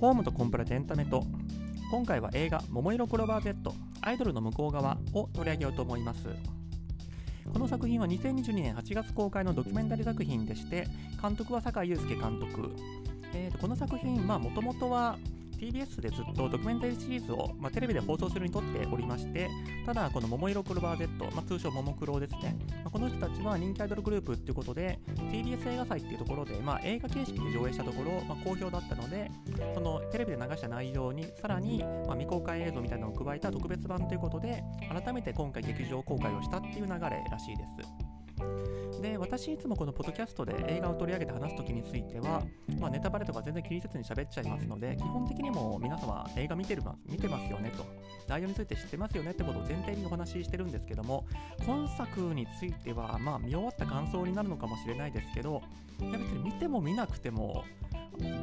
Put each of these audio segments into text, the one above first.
ホームとコンプラでエンタメと今回は映画「桃色クローバー Z アイドルの向こう側」を取り上げようと思います。この作品は2022年8月公開のドキュメンタリー作品でして監督は酒井祐介監督、えーとこの作品まあもともとは TBS でずっとドキュメンタリーシリーズを、まあ、テレビで放送するにとっておりましてただこの桃色クローバー Z、まあ、通称ももクロですね、まあ、この人たちは人気アイドルグループっていうことで TBS 映画祭っていうところで、まあ、映画形式で上映したところ、ま、好評だったのでそのテレビで流した内容にさらに、ま、未公開映像みたいなのを加えた特別版ということで改めて今回劇場公開をしたっていう流れらしいです。で私いつもこのポッドキャストで映画を取り上げて話す時については、まあ、ネタバレとか全然気にせずに喋っちゃいますので基本的にも皆様映画見てる見てますよねと。内容について知ってますよねってことを前提にお話ししてるんですけども今作についてはまあ見終わった感想になるのかもしれないですけどいや別に見ても見なくても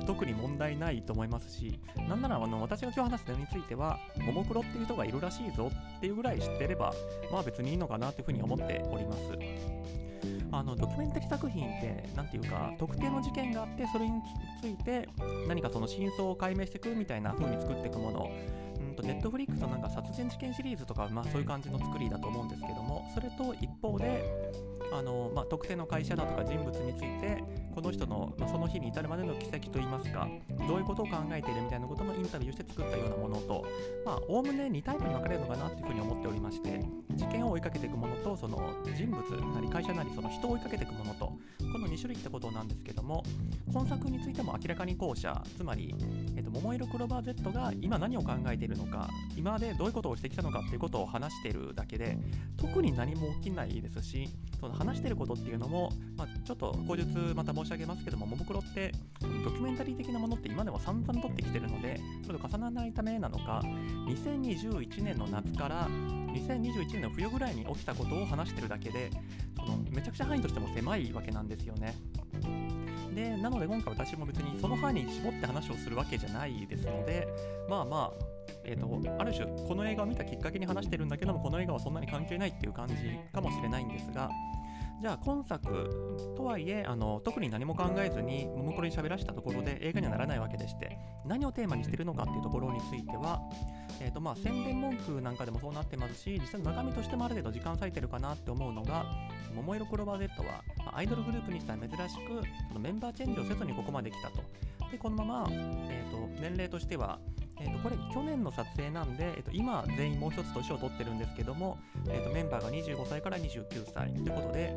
特に問題ないと思いますし、なんならあの私が今日話す点については、ももクロっていう人がいるらしいぞっていうぐらい知ってれば、まあ別にいいのかなというふうに思っております。あのドキュメンタリー作品って何ていうか特定の事件があってそれについて何かその真相を解明していくみたいな風に作っていくものとネットフリックスのなんか殺人事件シリーズとかまあそういう感じの作りだと思うんですけどもそれと一方であの、まあ、特定の会社だとか人物についてこの人の、まあ、その日に至るまでの軌跡といいますかどういうことを考えているみたいなことのインタビューして作ったようなものとおおむね2タイプに分かれるのかなというふうに思っておりまして事件を追いかけていくものとその人物なり会社なりその人を追いかけていくものとこの2種類ってことなんですけども今作についても明らかに後者つまり、えっと、桃色クローバー Z が今何を考えているのか今までどういうことをしてきたのかっていうことを話してるだけで特に何も起きないですしその話してることっていうのも、まあ、ちょっと口述また申し上げますけども、ももクロってドキュメンタリー的なものって今でも散々撮ってきてるので、ちょっと重ならないためなのか、2021年の夏から2021年の冬ぐらいに起きたことを話してるだけで、そのめちゃくちゃ範囲としても狭いわけなんですよね。でなので今回私も別にその範囲に絞って話をするわけじゃないですのでまあまあえーと、ある種この映画を見たきっかけに話してるんだけどもこの映画はそんなに関係ないっていう感じかもしれないんですがじゃあ今作とはいえあの特に何も考えずにももクロに喋らせたところで映画にはならないわけでして何をテーマにしてるのかっていうところについては、えーとまあ、宣伝文句なんかでもそうなってますし実際の中身としてもある程度時間割いてるかなって思うのが桃色クローバー Z は、アイドルグループにしては珍しくそのメンバーチェンジをせずにここまで来たと。でこのまま、えーと年齢としてはえー、とこれ去年の撮影なんで、えー、と今全員もう一つ年を取ってるんですけども、えー、とメンバーが25歳から29歳ということで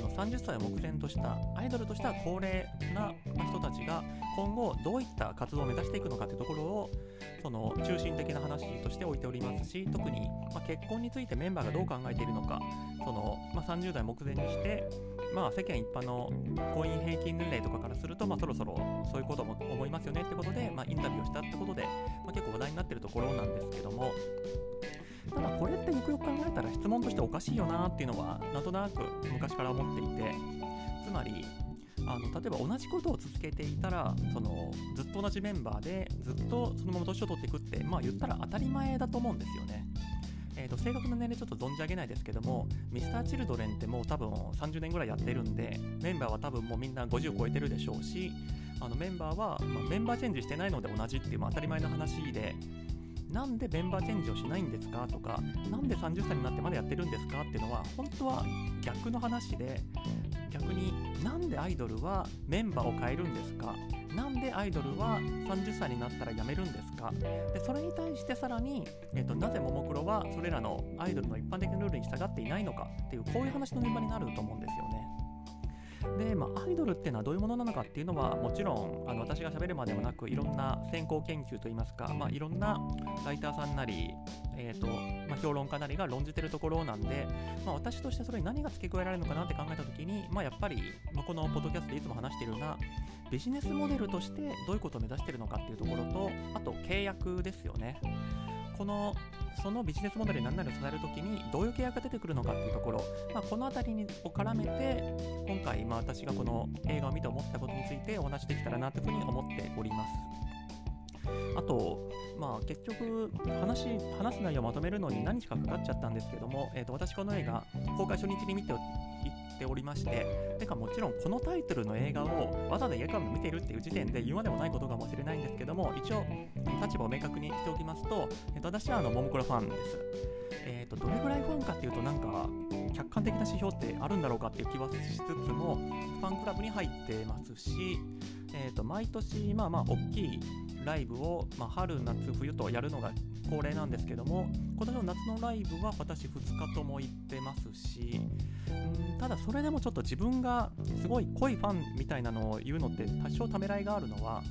この30歳を目前としたアイドルとしては高齢な人たちが今後どういった活動を目指していくのかというところをその中心的な話として置いておりますし特に、ま結婚についてメンバーがどう考えているのかその、ま、30代目前にしてまあ、世間一般の婚姻平均年齢とかからすると、ま、そろそろそういうことも思いますよねってことで、ま、インタビューをしたってことで、まあ、結構話題になってるところなんですけどもただこれってよくよく考えたら質問としておかしいよなっていうのはなんとなく昔から思っていてつまりあの例えば同じことを続けていたらそのずっと同じメンバーでずっとそのまま年を取っていくってまあ言ったら当たり前だと思うんですよね。えーと、正確な年齢ちょっと存じ上げないですけども Mr.Children ってもう多分30年ぐらいやってるんでメンバーは多分もうみんな50超えてるでしょうしあのメンバーは、まあ、メンバーチェンジしてないので同じっていう、まあ、当たり前の話でなんでメンバーチェンジをしないんですか？とかなんで30歳になってまだやってるんですか？っていうのは本当は逆の話で逆になんでアイドルはメンバーを変えるんですか？なんでアイドルは30歳になったら辞めるんですか？でそれに対してさらに、えーと、なぜももクロはそれらのアイドルの一般的なルールに従っていないのかっていうこういう話の現場になると思うんですよね。で、まあ、アイドルっていうのはどういうものなのかっていうのはもちろんあの私が喋るまでもなくいろんな先行研究といいますか、まあ、いろんなライターさんなり、えーとまあ、評論家なりが論じてるところなんで、まあ、私としてそれに何が付け加えられるのかなって考えた時に、まあ、やっぱり、まあ、このポッドキャストでいつも話しているようなビジネスモデルとしてどういうことを目指しているのかっていうところとあと契約ですよね。このそのビジネスモデルに何なりを支えるときにどういう契約が出てくるのかっていうところ、まあ、この辺りにを絡めて今回、まあ、私がこの映画を見て思ったことについてお話できたらなというふうに思っております。あと、まあ、結局話、話す内容をまとめるのに何日かかかっちゃったんですけども、えー、と私この映画、公開初日に見てっておりましててかもちろんこのタイトルの映画をわざわざ映画館見てるっていう時点で言うまでもないことかもしれないんですけども一応立場を明確にしておきますと、えっと、私はあのももクロファンです。えーと、どれぐらいファンかっていうとなんか客観的な指標ってあるんだろうかっていう気はしつつもファンクラブに入ってますし、えーと、毎年まあまあ大きいライブを、まあ、春夏冬とやるのが恒例なんですけども今年の夏のライブは私2日とも行ってますしうんただそれでもちょっと自分がすごい濃いファンみたいなのを言うのって多少ためらいがあるのは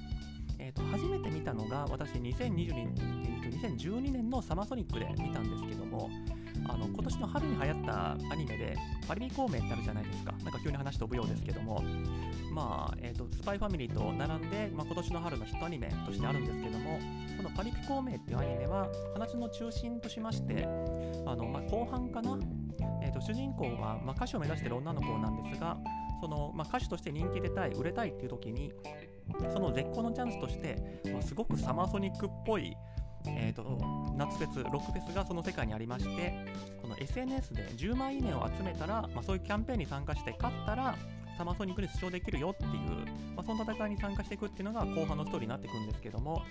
えーと、初めて見たのが私2020年2012年のサマーソニックで見たんですけどもあの今年の春に流行ったアニメでパリピ孔明ってあるじゃないですか。なんか急に話飛ぶようですけども。まあ、えーと、スパイファミリーと並んで、まあ、今年の春のヒットアニメとしてあるんですけどもこのパリピ孔明っていうアニメは話の中心としましてあの、まあ、後半かな、えーと、主人公は、まあ、歌手を目指している女の子なんですがその、まあ、歌手として人気出たい売れたいっていう時にその絶好のチャンスとして、まあ、すごくサマーソニックっぽいえーと、夏フェス、ロックフェスがその世界にありまして、この SNS で10万いいねを集めたら、まあ、そういうキャンペーンに参加して勝ったら、サマーソニックに出場できるよっていう、まあ、その戦いに参加していくっていうのが後半のストーリーになっていくんですけども、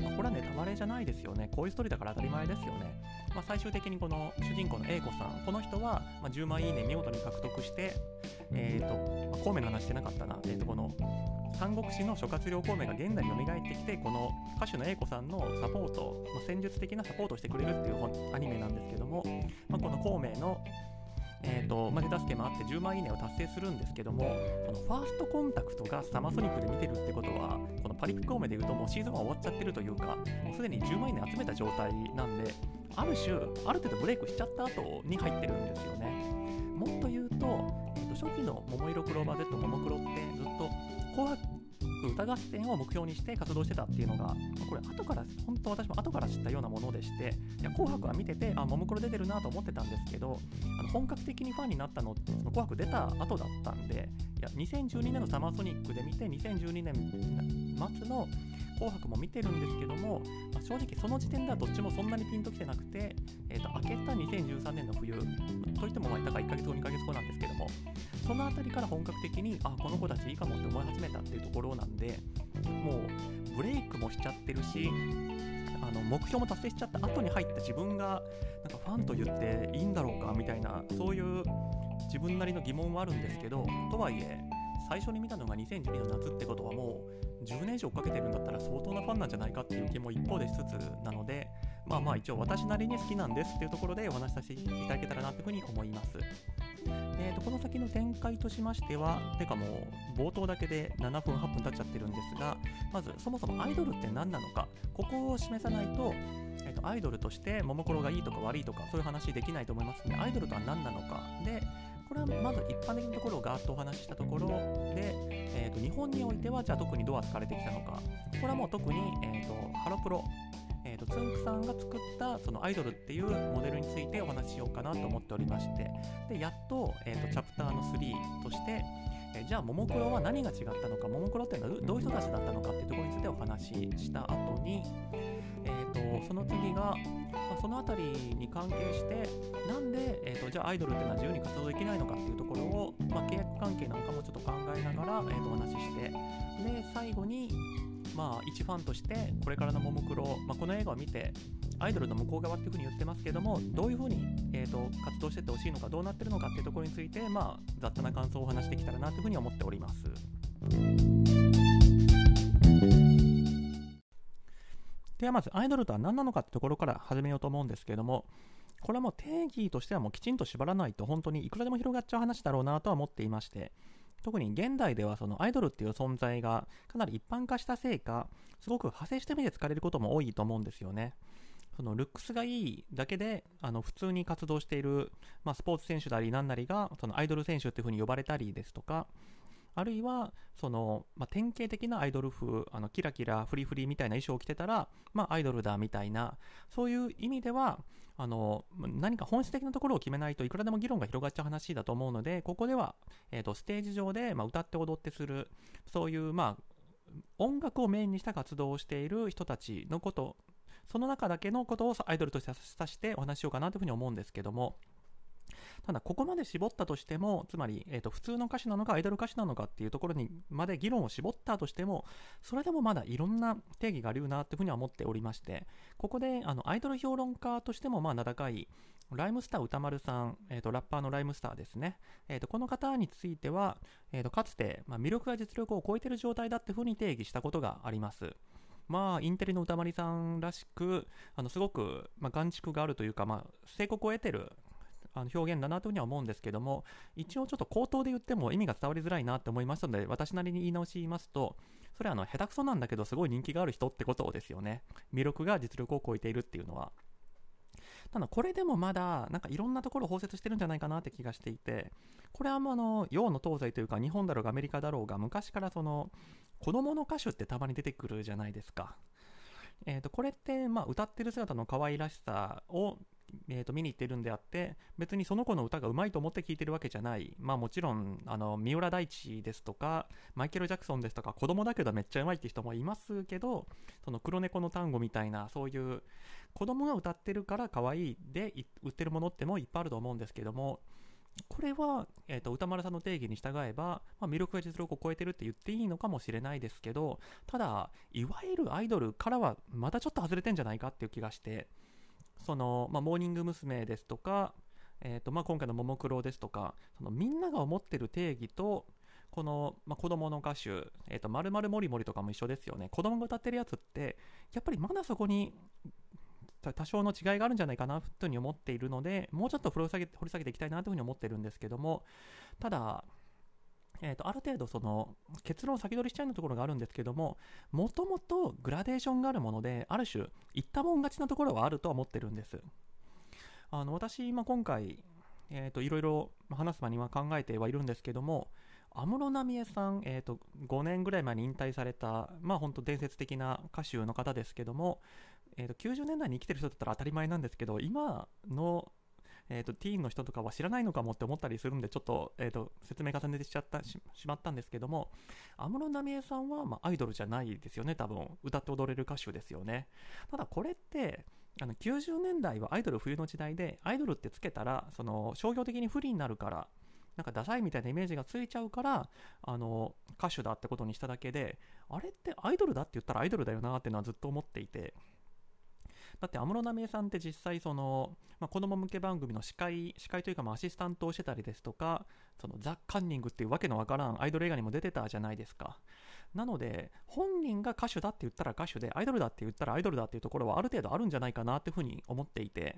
まあ、これはネタバレじゃないですよね。こういうストーリーだから当たり前ですよね。まあ、最終的にこの主人公の A 子さん、この人は、ま10万いいね見事に獲得して、えっ、ー、と、まあ、孔明の話してなかったな、えっ、ー、と、この三国志の諸葛亮孔明が現代に蘇ってきてこの歌手の A 子さんのサポート、まあ、戦術的なサポートをしてくれるっていうアニメなんですけども、まあ、この孔明のえーとまあ、手助けもあって10万いいねを達成するんですけどもそのファーストコンタクトがサマーソニックで見てるってことはこのパリピ孔明でいうともうシーズンは終わっちゃってるというかもうすでに10万いいね集めた状態なんである種ある程度ブレイクしちゃった後に入ってるんですよね。もっと言うと,、えー、と初期の「桃色クローバー Z」ももクロってずっと紅白歌合戦を目標にして活動してたっていうのがこれ後から本当私も後から知ったようなものでしていや紅白は見ててあももクロ出てるなと思ってたんですけどあの本格的にファンになったのってその紅白出た後だったんでいや2012年のサマーソニックで見て2012年末の紅白も見てるんですけども、まあ、正直その時点ではどっちもそんなにピンときてなくて、えーと、明けた2013年の冬といってもまあだから1ヶ月後2ヶ月後なんですけどもその辺りから本格的にあこの子たちいいかもって思い始めたっていうところなんでもうブレイクもしちゃってるしあの目標も達成しちゃった後に入った自分がなんかファンと言っていいんだろうかみたいなそういう自分なりの疑問はあるんですけどとはいえ最初に見たのが2012年の夏ってことはもう10年以上追っかけてるんだったら相当なファンなんじゃないかっていう気も一方でしつつなのでまあまあ一応私なりに好きなんですっていうところでお話しさせていただけたらなというふうに思います。えーと、この先の展開としましては、てかもう冒頭だけで7分、8分経っちゃってるんですが、まずそもそもアイドルって何なのか、ここを示さないと、えーと、アイドルとしてももクロがいいとか悪いとか、そういう話できないと思いますので、アイドルとは何なのか、で、これはまず一般的なところをガーッとお話ししたところで、えーと、日本においてはじゃあ特にどう扱われてきたのか、これはもう特に、えーとハロプロえーと、つんくさんが作ったそのアイドルっていうモデルについてお話ししようかなと思っておりまして。でやっと,、えーと、チャプターの3として、えー、じゃあももクロは何が違ったのかももクロっていうのはどういう人たちだったのかっていうところについてお話しした後に、えーと、その次が、まあ、その辺りに関係してなんで、えー、とじゃあアイドルっていうのは自由に活動できないのかっていうところを、まあ、契約関係なんかもちょっと考えながら、えー、とお話ししてで最後にまあ、一ファンとしてこれからのももクロ、まあ、この映画を見てアイドルの向こう側っていうふうに言ってますけどもどういうふうに、えーと、活動してってほしいのかどうなってるのかっていうところについて、まあ、雑多な感想をお話しできたらなというふうに思っております。ではまずアイドルとは何なのかってところから始めようと思うんですけどもこれはもう定義としてはもうきちんと縛らないと本当にいくらでも広がっちゃう話だろうなとは思っていまして特に現代ではそのアイドルっていう存在がかなり一般化したせいか、すごく派生した意味で使われることも多いと思うんですよね。そのルックスがいいだけであの普通に活動している、まあ、スポーツ選手なり何なりがそのアイドル選手っていう風に呼ばれたりですとか、あるいはその、まあ、典型的なアイドル風あのキラキラフリフリみたいな衣装を着てたら、まあ、アイドルだみたいなそういう意味ではあの何か本質的なところを決めないといくらでも議論が広がっちゃう話だと思うのでここでは、えーと、ステージ上で、まあ、歌って踊ってするそういう、まあ、音楽をメインにした活動をしている人たちのことその中だけのことをアイドルとして指してお話しようかなというふうに思うんですけどもただここまで絞ったとしてもつまり、えーと、普通の歌手なのかアイドル歌手なのかっていうところにまで議論を絞ったとしてもそれでもまだいろんな定義があるなっていうふうには思っておりましてここであのアイドル評論家としてもまあ名高いライムスター歌丸さん、えーと、ラッパーのライムスターですね、えーと、この方については、えーと、かつて、まあ、魅力が実力を超えている状態だっていうふうに定義したことがあります。まあ、インテリの歌丸さんらしく、あのすごく、まあ、眼蓄があるというか、まあ、成功を得てるあの表現だなというふうには思うんですけども、一応ちょっと口頭で言っても意味が伝わりづらいなって思いましたので、私なりに言い直し言いますと、それはあの下手くそなんだけど、すごい人気がある人ってことですよね。魅力が実力を超えているっていうのは。ただこれでもまだなんかいろんなところを包摂してるんじゃないかなって気がしていてこれはもうあの洋の東西というか日本だろうがアメリカだろうが昔からその子供の歌手ってたまに出てくるじゃないですか。えー、とこれってまあ歌ってる姿の可愛らしさをえー、と見に行ってるんであって別にその子の歌がうまいと思って聴いてるわけじゃない。まあもちろんあの三浦大知ですとかマイケル・ジャクソンですとか子供だけどめっちゃうまいって人もいますけどその黒猫の単語みたいなそういう子供が歌ってるから可愛いで売ってるものってもいっぱいあると思うんですけどもこれは、えーと、歌丸さんの定義に従えば、まあ、魅力が実力を超えてるって言っていいのかもしれないですけどただいわゆるアイドルからはまたちょっと外れてんじゃないかっていう気がして。その、まあ、モーニング娘。ですとか、えーとまあ、今回のももクロですとかそのみんなが思ってる定義とこの、まあ、子供の歌手、えーと、まるまるもりもりとかも一緒ですよね子供が歌ってるやつってやっぱりまだそこに多少の違いがあるんじゃないかなというふうに思っているので、もうちょっと掘り下げ掘り下げていきたいなというふうに思ってるんですけども、ただ、えーと、ある程度その結論を先取りしちゃうようなところがあるんですけども、もともとグラデーションがあるもので、ある種、言ったもん勝ちなところはあるとは思ってるんです。あの私、まあ、今回、えーと、いろいろ話す場には考えてはいるんですけども、安室奈美恵さん、えーと、5年ぐらい前に引退された、まあ本当伝説的な歌手の方ですけども、えーと、90年代に生きてる人だったら当たり前なんですけど今の、えーと、ティーンの人とかは知らないのかもって思ったりするんでちょっと,、えーと、説明重ねてしちゃったしまったんですけども安室奈美恵さんは、まあ、アイドルじゃないですよね多分。歌って踊れる歌手ですよね。ただこれってあの90年代はアイドル冬の時代でアイドルってつけたらその商業的に不利になるからなんかダサいみたいなイメージがついちゃうからあの歌手だってことにしただけであれってアイドルだって言ったらアイドルだよなってのはずっと思っていて。だって安室奈美恵さんって実際その、まあ、子供向け番組の司会司会というかまあアシスタントをしてたりですとかそのザ・カンニングっていうわけのわからんアイドル映画にも出てたじゃないですか。なので本人が歌手だって言ったら歌手でアイドルだって言ったらアイドルだっていうところはある程度あるんじゃないかなっていうふうに思っていて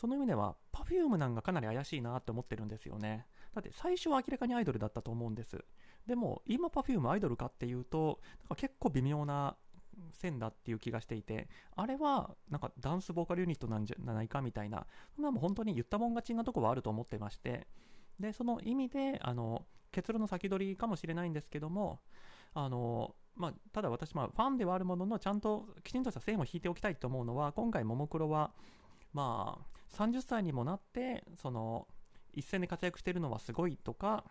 その意味では Perfume なんかかなり怪しいなって思ってるんですよね。だって最初は明らかにアイドルだったと思うんです。でも今 Perfume アイドルかっていうとなんか結構微妙な線だっていう気がしていてあれはなんかダンスボーカルユニットなんじゃないかみたいなそんなも本当に言ったもん勝ちなとこはあると思ってましてでその意味であの結論の先取りかもしれないんですけどもあのまあ、ただ私、ま、ファンではあるもののちゃんときちんとした線を引いておきたいと思うのは今回ももクロは、まあ、30歳にもなってその一戦で活躍してるのはすごいとか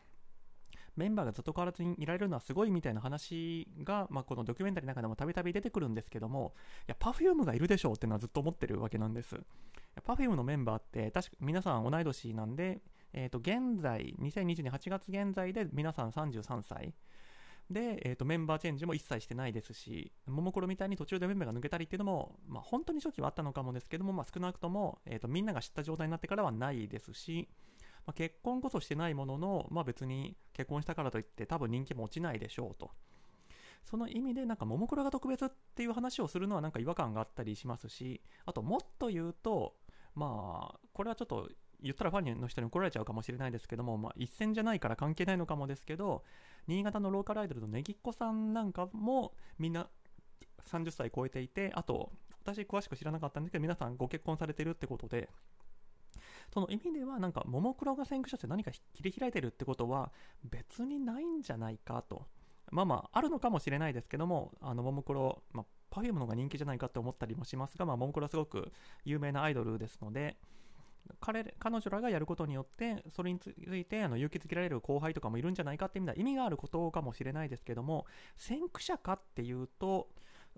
メンバーがずっと変わらずにいられるのはすごいみたいな話が、まあ、このドキュメンタリーの中でもたびたび出てくるんですけども、いや、Perfume がいるでしょうっていうのはずっと思ってるわけなんです。Perfume のメンバーって、確か皆さん同い年なんで、えっ、ー、と、現在、2022年8月現在で皆さん33歳。で、えーと、メンバーチェンジも一切してないですし、ももクロみたいに途中でメンバーが抜けたりっていうのも、まあ、本当に初期はあったのかもですけども、まあ、少なくとも、えーとみんなが知った状態になってからはないですし、まあ、結婚こそしてないものの、まあ、別に結婚したからといって多分人気も落ちないでしょうと。その意味でなんかももクロが特別っていう話をするのはなんか違和感があったりしますし、あともっと言うと、まあ、これはちょっと言ったらファンの人に怒られちゃうかもしれないですけども、まあ、一線じゃないから関係ないのかもですけど、新潟のローカルアイドルのねぎっこさんなんかもみんな30歳超えていて、あと、私詳しく知らなかったんですけど、皆さんご結婚されてるってことで、その意味ではなんかももクロが先駆者って何か切り開いてるってことは別にないんじゃないかと。まあまああるのかもしれないですけどもあのももクロ、まあ、Perfume の方が人気じゃないかって思ったりもしますが、まあ、ももクロはすごく有名なアイドルですので彼彼女らがやることによってそれについてあの勇気づけられる後輩とかもいるんじゃないかって意味では意味があることかもしれないですけども先駆者かっていうと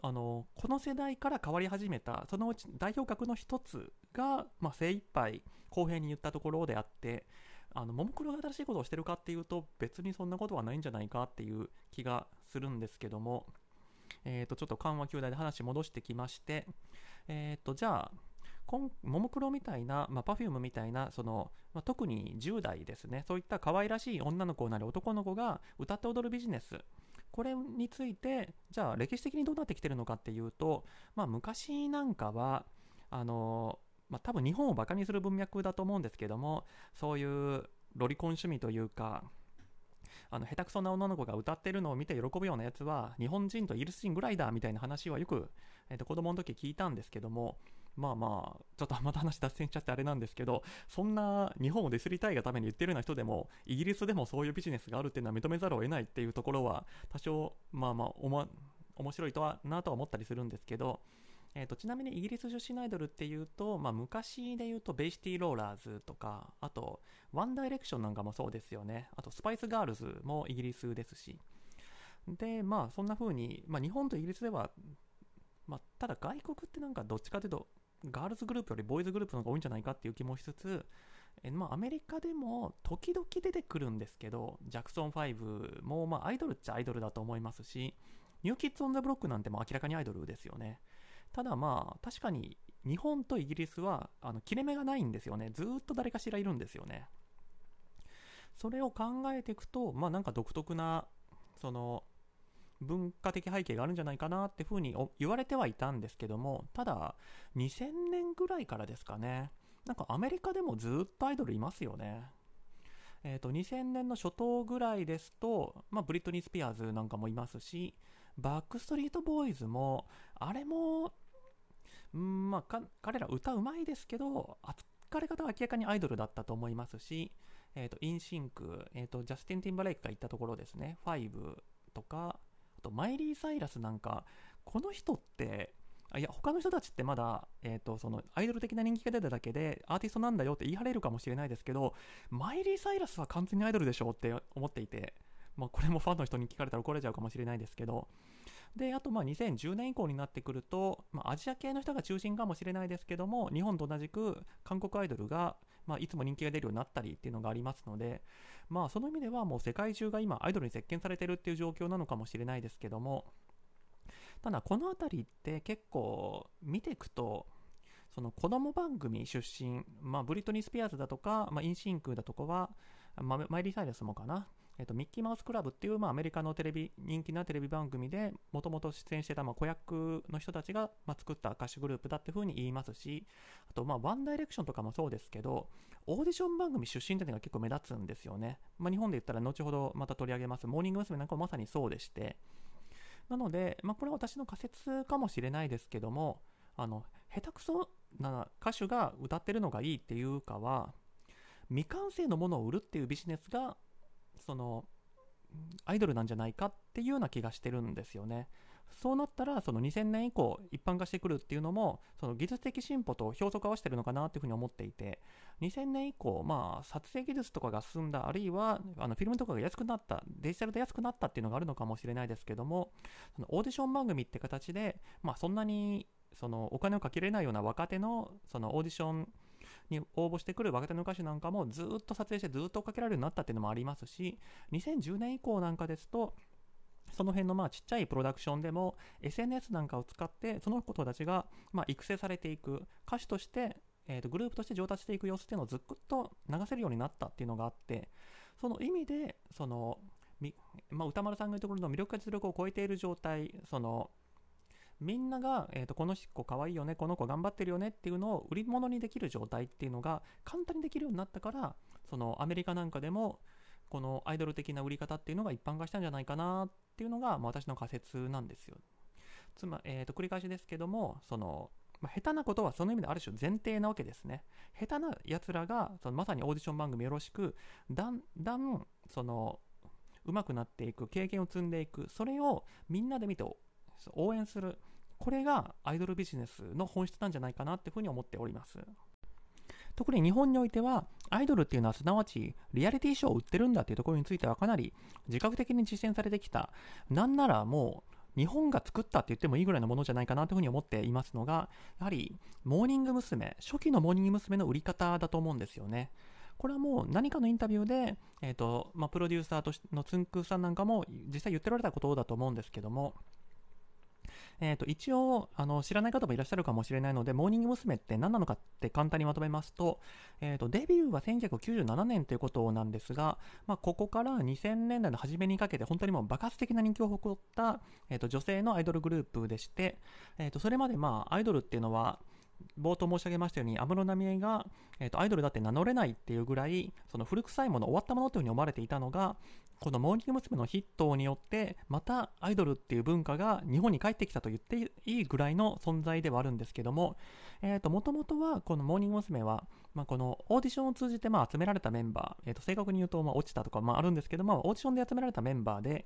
あのこの世代から変わり始めたそのうち代表格の一つが、まあ、精一杯公平に言ったところであってあのももクロが新しいことをしてるかっていうと別にそんなことはないんじゃないかっていう気がするんですけども、えー、とちょっと緩和球大で話戻してきまして、えー、とじゃあももクロみたいな、まあ、Perfume みたいなその、まあ、特に10代ですねそういった可愛らしい女の子なり男の子が歌って踊るビジネスこれについてじゃあ歴史的にどうなってきてるのかっていうと、まあ、昔なんかはあのまあ、多分日本をバカにする文脈だと思うんですけどもそういうロリコン趣味というかあの下手くそな女の子が歌ってるのを見て喜ぶようなやつは日本人とイギリス人ぐらいだみたいな話はよく、えー、と子供の時聞いたんですけどもまあまあちょっとまた話脱線しちゃってあれなんですけどそんな日本をディスりたいがために言ってるような人でもイギリスでもそういうビジネスがあるっていうのは認めざるを得ないっていうところは多少まあまあおも面白いとはなとは思ったりするんですけどえーと、ちなみにイギリス女子アイドルっていうと、まあ、昔で言うとベイシティローラーズとかあとワンダイレクションなんかもそうですよね。あとスパイスガールズもイギリスですし。でまあそんな風に、まあ、日本とイギリスでは、まあ、ただ外国ってなんかどっちかというとガールズグループよりボーイズグループの方が多いんじゃないかっていう気もしつつえまあ、アメリカでも時々出てくるんですけど、ジャクソン5も、まあ、アイドルっちゃアイドルだと思いますし、ニューキッズ・オン・ザ・ブロックなんても明らかにアイドルですよね。ただまあ、確かに日本とイギリスはあの切れ目がないんですよね。ずっと誰かしらいるんですよね。それを考えていくと、まあなんか独特な、その、文化的背景があるんじゃないかなっていうふうに言われてはいたんですけども、ただ、2000年ぐらいからですかね、なんかアメリカでもずっとアイドルいますよね。えっ、と、2000年の初頭ぐらいですと、まあ、ブリトニー・スピアーズなんかもいますし、バックストリートボーイズも、あれも、んまあ、彼ら歌うまいですけど、扱われ方は明らかにアイドルだったと思いますし、え、ー、と、インシンク、え、ー、と、ジャスティン・ティンバーレイクがいたところですね、5とか、と、マイリー・サイラスなんか、この人って、いや、他の人たちってまだ、えっ、ー、と、その、アイドル的な人気が出ただけで、アーティストなんだよって言い張れるかもしれないですけど、マイリー・サイラスは完全にアイドルでしょって思っていて、まあ、これもファンの人に聞かれたら怒られちゃうかもしれないですけど、で、あとまあ2010年以降になってくると、まあ、アジア系の人が中心かもしれないですけども、日本と同じく韓国アイドルが、まあ、いつも人気が出るようになったりっていうのがありますので、まあその意味ではもう世界中が今アイドルに席巻されてるっていう状況なのかもしれないですけども、ただこの辺りって結構見ていくと、その子供番組出身、まあ、ブリトニー・スピアーズだとか、まあ、インシンクだとかは、まあ、マイリー・サイレスもかな、えっと、ミッキーマウスクラブっていう、まあ、アメリカのテレビ、人気なテレビ番組で、もともと出演してた、まあ、子役の人たちが、まあ、作った歌手グループだっていうふうに言いますし、あと、まあ、ワンダイレクションとかもそうですけど、オーディション番組出身っていうのが結構目立つんですよね。まあ、日本で言ったら、後ほどまた取り上げます、モーニング娘。なんかもまさにそうでして、なので、まあ、これは私の仮説かもしれないですけども、あの、下手くそな歌手が歌ってるのがいいっていうかは、未完成のものを売るっていうビジネスがそのアイドルなんじゃないかっていうような気がしてるんですよね。そうなったら、その2000年以降、一般化してくるっていうのも、その技術的進歩と表則合わせてるのかなっていうふうに思っていて、2000年以降、まあ、撮影技術とかが進んだ、あるいは、あのフィルムとかが安くなった、デジタルで安くなったっていうのがあるのかもしれないですけども、そのオーディション番組って形で、まあ、そんなに、そのお金をかけれないような若手の、そのオーディション、に応募してくる若手の歌手なんかもずっと撮影してずっと追っかけられるようになったっていうのもありますし、2010年以降なんかですと、その辺のまあちっちゃいプロダクションでも SNS なんかを使ってその子たちがま育成されていく歌手として、えー、とグループとして上達していく様子っていうのをずっと流せるようになったっていうのがあってその意味でそのまあ、歌丸さんが言うところの魅力や実力を超えている状態そのみんなが、えーと、この子可愛いいよねこの子頑張ってるよねっていうのを売り物にできる状態っていうのが簡単にできるようになったからそのアメリカなんかでもこのアイドル的な売り方っていうのが一般化したんじゃないかなっていうのが、まあ、私の仮説なんですよ。つまり、えー、と繰り返しですけどもそのまあ、下手なことはその意味である種前提なわけですね。下手な奴らがそのまさにオーディション番組よろしくだんだんその上手くなっていく経験を積んでいくそれをみんなで見て応援するこれがアイドルビジネスの本質なんじゃないかなっていうふうに思っております特に日本においてはアイドルっていうのはすなわちリアリティショーを売ってるんだっていうところについてはかなり自覚的に実践されてきたなんならもう日本が作ったって言ってもいいぐらいのものじゃないかなというふうに思っていますのが、やはりモーニング娘。初期のモーニング娘。の売り方だと思うんですよね。これはもう何かのインタビューで、えーとまあ、プロデューサーとしのつんくさんなんかも実際言っておられたことだと思うんですけども、えー、と一応あの知らない方もいらっしゃるかもしれないので、モーニング娘。って何なのかって簡単にまとめますと、えー、とデビューは1997年ということなんですが、まあ、ここから2000年代の初めにかけて本当にもう爆発的な人気を誇った、えー、と女性のアイドルグループでして、えー、とそれまでまあアイドルっていうのは、冒頭申し上げましたように安室奈美恵が、えーと、アイドルだって名乗れないっていうぐらいその古臭いもの終わったものというふうに思われていたのがこのモーニング娘。のヒットによってまたアイドルっていう文化が日本に帰ってきたと言っていいぐらいの存在ではあるんですけどももともとはこのモーニング娘。は、まあ、このオーディションを通じてまあ集められたメンバー、えー、と正確に言うとまあ落ちたとかまああるんですけどもオーディションで集められたメンバーで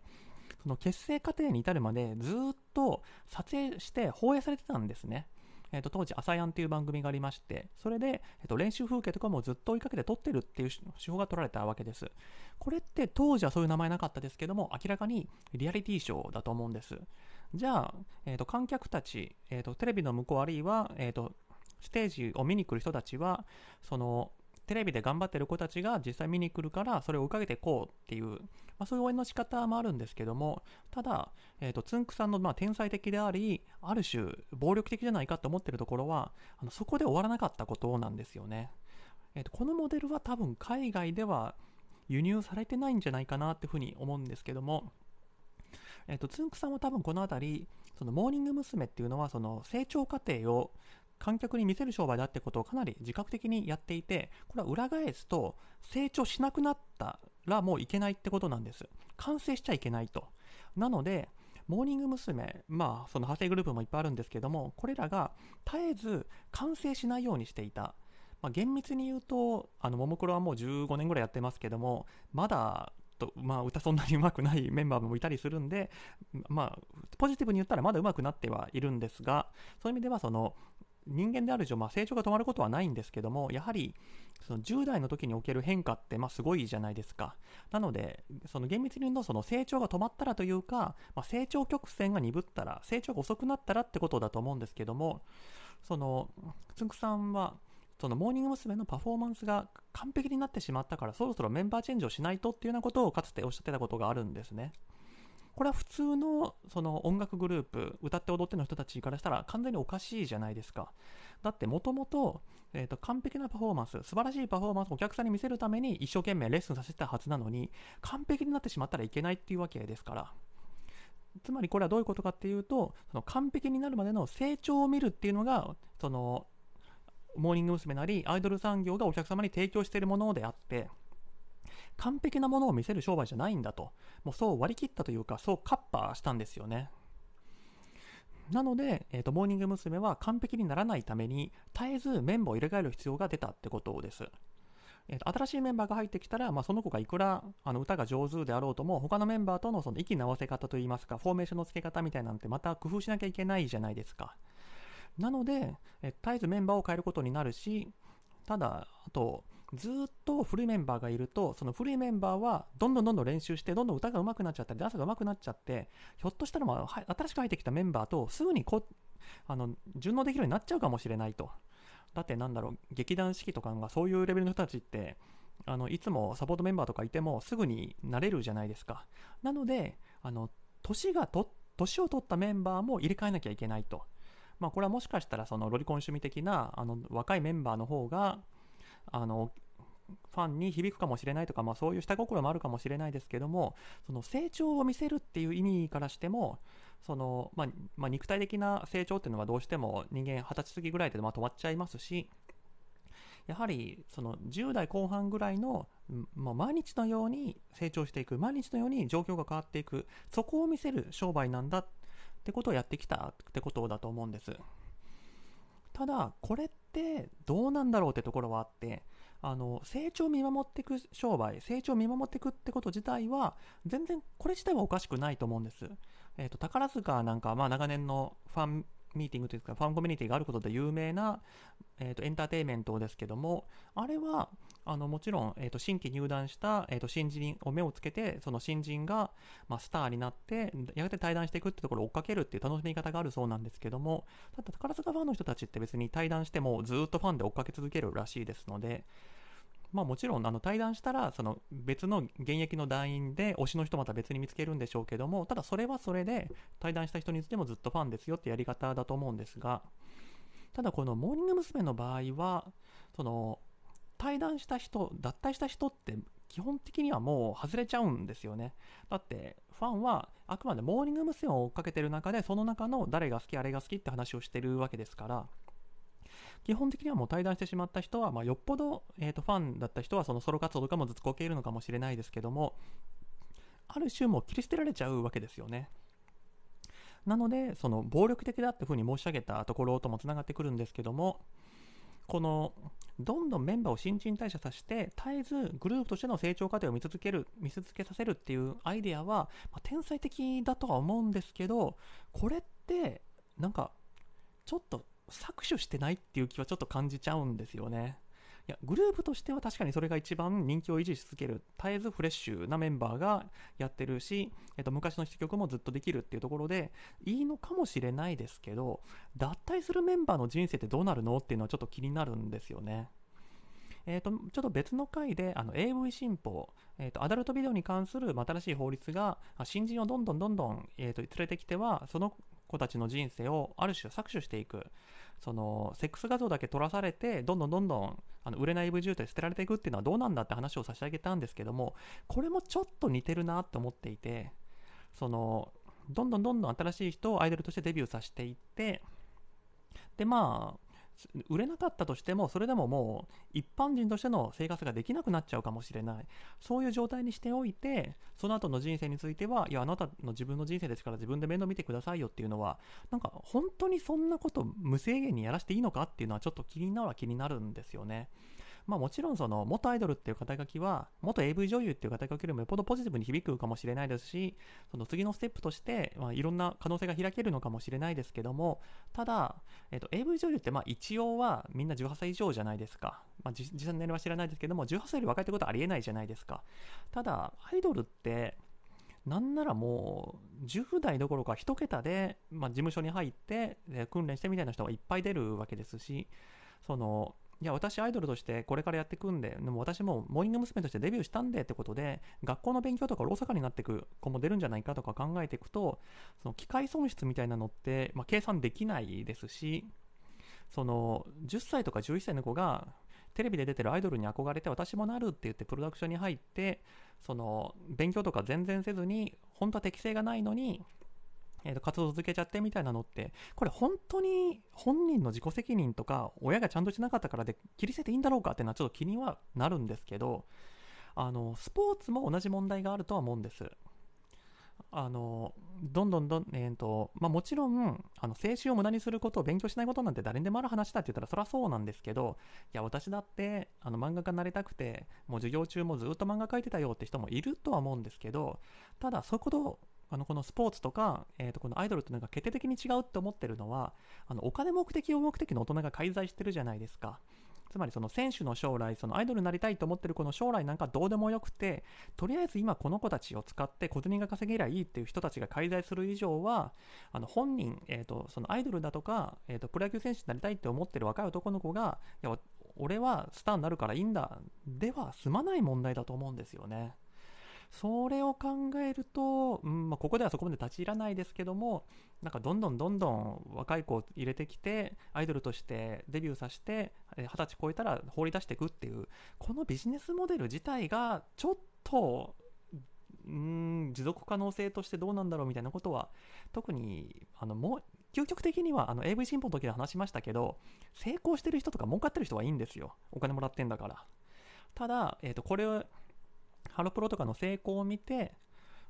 その結成過程に至るまでずっと撮影して放映されてたんですね。えー、と当時、朝やんっていう番組がありまして、それで、えー、と練習風景とかもずっと追いかけて撮ってるっていう手法が取られたわけです。これって当時はそういう名前なかったですけども、明らかにリアリティショーだと思うんです。じゃあ、えー、と観客たち、えー、とテレビの向こうあるいは、えー、とステージを見に来る人たちは、そのテレビで頑張ってる子たちが実際見に来るからそれを追いかけていこうっていう、まあ、そういう応援の仕方もあるんですけどもただ、えーと、つんくさんのまあ天才的でありある種暴力的じゃないかと思ってるところはあのそこで終わらなかったことなんですよね、えーと、このモデルは多分海外では輸入されてないんじゃないかなっていうふうに思うんですけどもえー、とつんくさんは多分この辺りそのモーニング娘。っていうのはその成長過程を観客に見せる商売だってことをかなり自覚的にやっていて、これは裏返すと、成長しなくなったらもういけないってことなんです。完成しちゃいけないと。なので、モーニング娘。まあ、その派生グループもいっぱいあるんですけども、これらが絶えず完成しないようにしていた。まあ、厳密に言うと、あの、ももクロはもう15年ぐらいやってますけども、まだと、まあ、歌そんなに上手くないメンバーもいたりするんで、まあ、ポジティブに言ったらまだ上手くなってはいるんですが、そういう意味では、その、人間である以上、まあ、成長が止まることはないんですけども、やはりその10代の時における変化ってまあすごいじゃないですか。なので、その厳密に言うとその成長が止まったらというか、まあ、成長曲線が鈍ったら、成長が遅くなったらってことだと思うんですけども、そのつんくさんは、そのモーニング娘。のパフォーマンスが完璧になってしまったから、そろそろメンバーチェンジをしないとっていうようなことをかつておっしゃってたことがあるんですね。これは普通のその音楽グループ、歌って踊っての人たちからしたら完全におかしいじゃないですか。だってもともと完璧なパフォーマンス、素晴らしいパフォーマンスをお客さんに見せるために一生懸命レッスンさせてたはずなのに、完璧になってしまったらいけないっていうわけですから。つまりこれはどういうことかっていうと、その完璧になるまでの成長を見るっていうのが、そのモーニング娘。なりアイドル産業がお客様に提供しているものであって、完璧なものを見せる商売じゃないんだと、もうそう割り切ったというか、そうカッパーしたんですよね。なので、えーと、モーニング娘。は完璧にならないために、絶えずメンバーを入れ替える必要が出たってことです。えーと、新しいメンバーが入ってきたら、まあ、その子がいくらあの歌が上手であろうとも、他のメンバーとのその息の合わせ方といいますか、フォーメーションの付け方みたいなんてまた工夫しなきゃいけないじゃないですか。なので、えー、絶えずメンバーを変えることになるし、ただ、あと、ずっと古いメンバーがいると、その古いメンバーはどんどんどんどん練習して、どんどん歌が上手くなっちゃったり、ダンスが上手くなっちゃって、ひょっとしたらまあ新しく入ってきたメンバーとすぐにこあの順応できるようになっちゃうかもしれないと。だってなんだろう、劇団四季とかがそういうレベルの人たちって、あのいつもサポートメンバーとかいてもすぐになれるじゃないですか。なので、あの年がと年を取ったメンバーも入れ替えなきゃいけないと。まあ、これはもしかしたらそのロリコン趣味的なあの若いメンバーの方があのファンに響くかもしれないとか、まあ、そういう下心もあるかもしれないですけどもその成長を見せるっていう意味からしてもその、まあ、まあ、肉体的な成長っていうのはどうしても人間二十歳過ぎぐらいでま止まっちゃいますしやはりその10代後半ぐらいの、まあ、毎日のように成長していく毎日のように状況が変わっていくそこを見せる商売なんだってことをやってきたってことだと思うんです。ただこれってどうなんだろうってところはあってあの成長を見守っていく商売成長を見守っていくってこと自体は全然これ自体はおかしくないと思うんです、えーと、宝塚なんかまあ長年のファンミーティングというかファンコミュニティがあることで有名な、えーと、エンターテインメントですけどもあれはあのもちろん、えーと、新規入団した、えーと、新人を目をつけてその新人が、まあ、スターになってやがて対談していくってところを追っかけるっていう楽しみ方があるそうなんですけどもただ宝塚ファンの人たちって別に対談してもずっとファンで追っかけ続けるらしいですのでまあもちろんあの対談したらその別の現役の団員で推しの人また別に見つけるんでしょうけどもただそれはそれで対談した人についてもずっとファンですよってやり方だと思うんですがただこのモーニング娘。の場合はその対談した人脱退した人って基本的にはもう外れちゃうんですよねだってファンはあくまでモーニング娘。を追っかけてる中でその中の誰が好きあれが好きって話をしてるわけですから基本的にはもう退団してしまった人は、まあ、よっぽど、えーと、ファンだった人はそのソロ活動とかもずっとこけるのかもしれないですけどもある種もう切り捨てられちゃうわけですよね。なのでその暴力的だっていうふうに申し上げたところともつながってくるんですけどもこのどんどんメンバーを新陳代謝させて絶えずグループとしての成長過程を見続ける見続けさせるっていうアイデアは、まあ、天才的だとは思うんですけどこれってなんかちょっと搾取してないっていう気はちょっと感じちゃうんですよね。いやグループとしては確かにそれが一番人気を維持し続ける絶えずフレッシュなメンバーがやってるし、えっと、昔のヒット曲もずっとできるっていうところでいいのかもしれないですけど脱退するメンバーの人生ってどうなるのっていうのはちょっと気になるんですよね。えーと、ちょっと別の回であの AV 新法、えーと、アダルトビデオに関する新しい法律が新人をどんどんどんどん、えーと連れてきてはその子たちの人生をある種搾取していく。そのセックス画像だけ撮らされてどんどんどんどんあの売れない v 渋滞捨てられていくっていうのはどうなんだって話を差し上げたんですけどもこれもちょっと似てるなって思っていてそのどんどんどんどん新しい人をアイドルとしてデビューさせていってでまあ売れなかったとしてもそれでももう一般人としての生活ができなくなっちゃうかもしれないそういう状態にしておいてその後の人生についてはいやあなたの自分の人生ですから自分で面倒見てくださいよっていうのはなんか本当にそんなこと無制限にやらせていいのかっていうのはちょっと気になるは気になるんですよね。まあもちろんその元アイドルっていう肩書きは元 AV 女優っていう肩書きよりもよっぽどポジティブに響くかもしれないですしその次のステップとして、まあ、いろんな可能性が開けるのかもしれないですけどもただ、えっと、AV 女優ってまあ一応はみんな18歳以上じゃないですか、まあ、実際の年齢は知らないですけども18歳より若いってことはありえないじゃないですか。ただアイドルってなんならもう10代どころか1桁で、まあ、事務所に入って訓練してみたいな人がいっぱい出るわけですしそのいや、私アイドルとしてこれからやっていくんで、でも私もモーニング娘。としてデビューしたんでってことで、学校の勉強とかおろそかになっていく子も出るんじゃないかとか考えていくと、その機械損失みたいなのって、まあ、計算できないですし、その10歳とか11歳の子がテレビで出てるアイドルに憧れて私もなるって言ってプロダクションに入ってその勉強とか全然せずに本当は適性がないのにえー、と活動続けちゃってみたいなのってこれ本当に本人の自己責任とか親がちゃんとしなかったからで切り捨てていいんだろうかっていうのはちょっと気にはなるんですけどあのスポーツも同じ問題があるとは思うんです。あのどんどんどん、えーとまあ、もちろんあの青春を無駄にすることを勉強しないことなんて誰にでもある話だって言ったらそりゃそうなんですけどいや私だってあの漫画家になりたくてもう授業中もずっと漫画描いてたよって人もいるとは思うんですけどただそういうことあのこのスポーツとか、えー、とこのアイドルというのが決定的に違うって思ってるのはあのお金目的を目的の大人が介在してるじゃないですか。つまりその選手の将来、そのアイドルになりたいと思ってる子の将来なんかどうでもよくて、とりあえず今この子たちを使って小銭が稼げりゃいいっていう人たちが介在する以上は、あの本人、えー、とそのアイドルだとか、えー、とプロ野球選手になりたいって思ってる若い男の子が、いや俺はスターになるからいいんだでは済まない問題だと思うんですよね。それを考えると、うんまあ、ここではそこまで立ち入らないですけどもなんかどんどんどんどん若い子を入れてきてアイドルとしてデビューさせて二十歳超えたら放り出していくっていうこのビジネスモデル自体がちょっとうん持続可能性としてどうなんだろうみたいなことは特にあのもう究極的にはあの AV 新法の時で話しましたけど成功してる人とか儲かってる人はいいんですよ。お金もらってんだから。ただ、えー、とこれをハロプロとかの成功を見て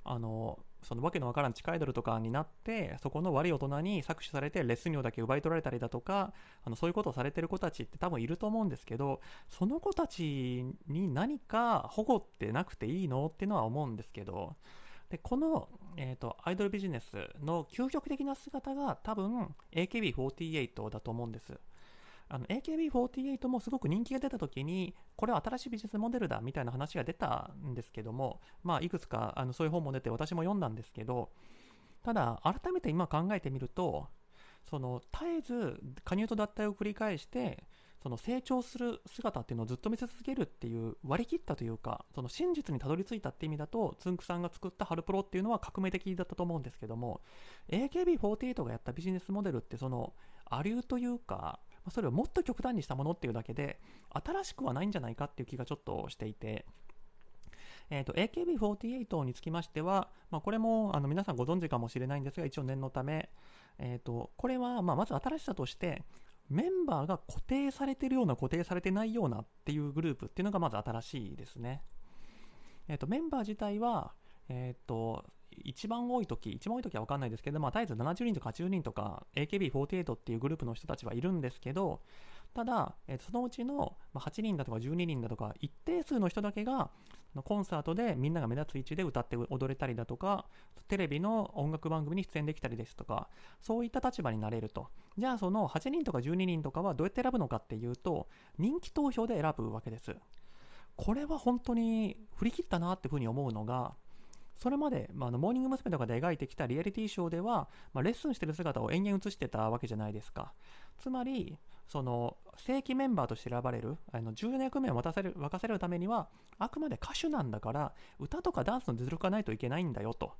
あのそのわけのわからん地下アイドルとかになってそこの悪い大人に搾取されてレッスン料だけ奪い取られたりだとかあのそういうことをされてる子たちって多分いると思うんですけどその子たちに何か保護ってなくていいのってのは思うんですけどでこの、えーと、アイドルビジネスの究極的な姿が多分 AKB48 だと思うんです。あの AKB48 もすごく人気が出た時にこれは新しいビジネスモデルだみたいな話が出たんですけども、まあ、いくつかあのそういう本も出て私も読んだんですけどただ改めて今考えてみるとその絶えず加入と脱退を繰り返してその成長する姿っていうのをずっと見せ続けるっていう割り切ったというかその真実にたどり着いたって意味だとつんくさんが作ったハルプロっていうのは革命的だったと思うんですけども AKB48 がやったビジネスモデルってそのありうというかまそれをもっと極端にしたものっていうだけで新しくはないんじゃないかっていう気がちょっとしていてえーと、AKB48 につきましては、まあ、これもあの皆さんご存知かもしれないんですが、一応念のため、えーと、これはままず新しさとして、メンバーが固定されてるような固定されてないようなっていうグループっていうのがまず新しいですね。え、ー、と、メンバー自体は、えっ、ー、と、一番多い時、一番多い時は分かんないですけど、まあ、絶えず70人とか80人とか AKB48 っていうグループの人たちはいるんですけど、ただ、えー、そのうちの8人だとか12人だとか、一定数の人だけが、コンサートでみんなが目立つ位置で歌って踊れたりだとか、テレビの音楽番組に出演できたりですとか、そういった立場になれると。じゃあその8人とか12人とかはどうやって選ぶのかっていうと、人気投票で選ぶわけです。これは本当に振り切ったなっていうふうに思うのが、それまで、まあ、のモーニング娘。とかで描いてきたリアリティショーでは、まあ、レッスンしてる姿を延々映してたわけじゃないですか。つまり、その正規メンバーとして選ばれるあの重要な役目を渡せる任せるためにはあくまで歌手なんだから歌とかダンスの実力がないといけないんだよと、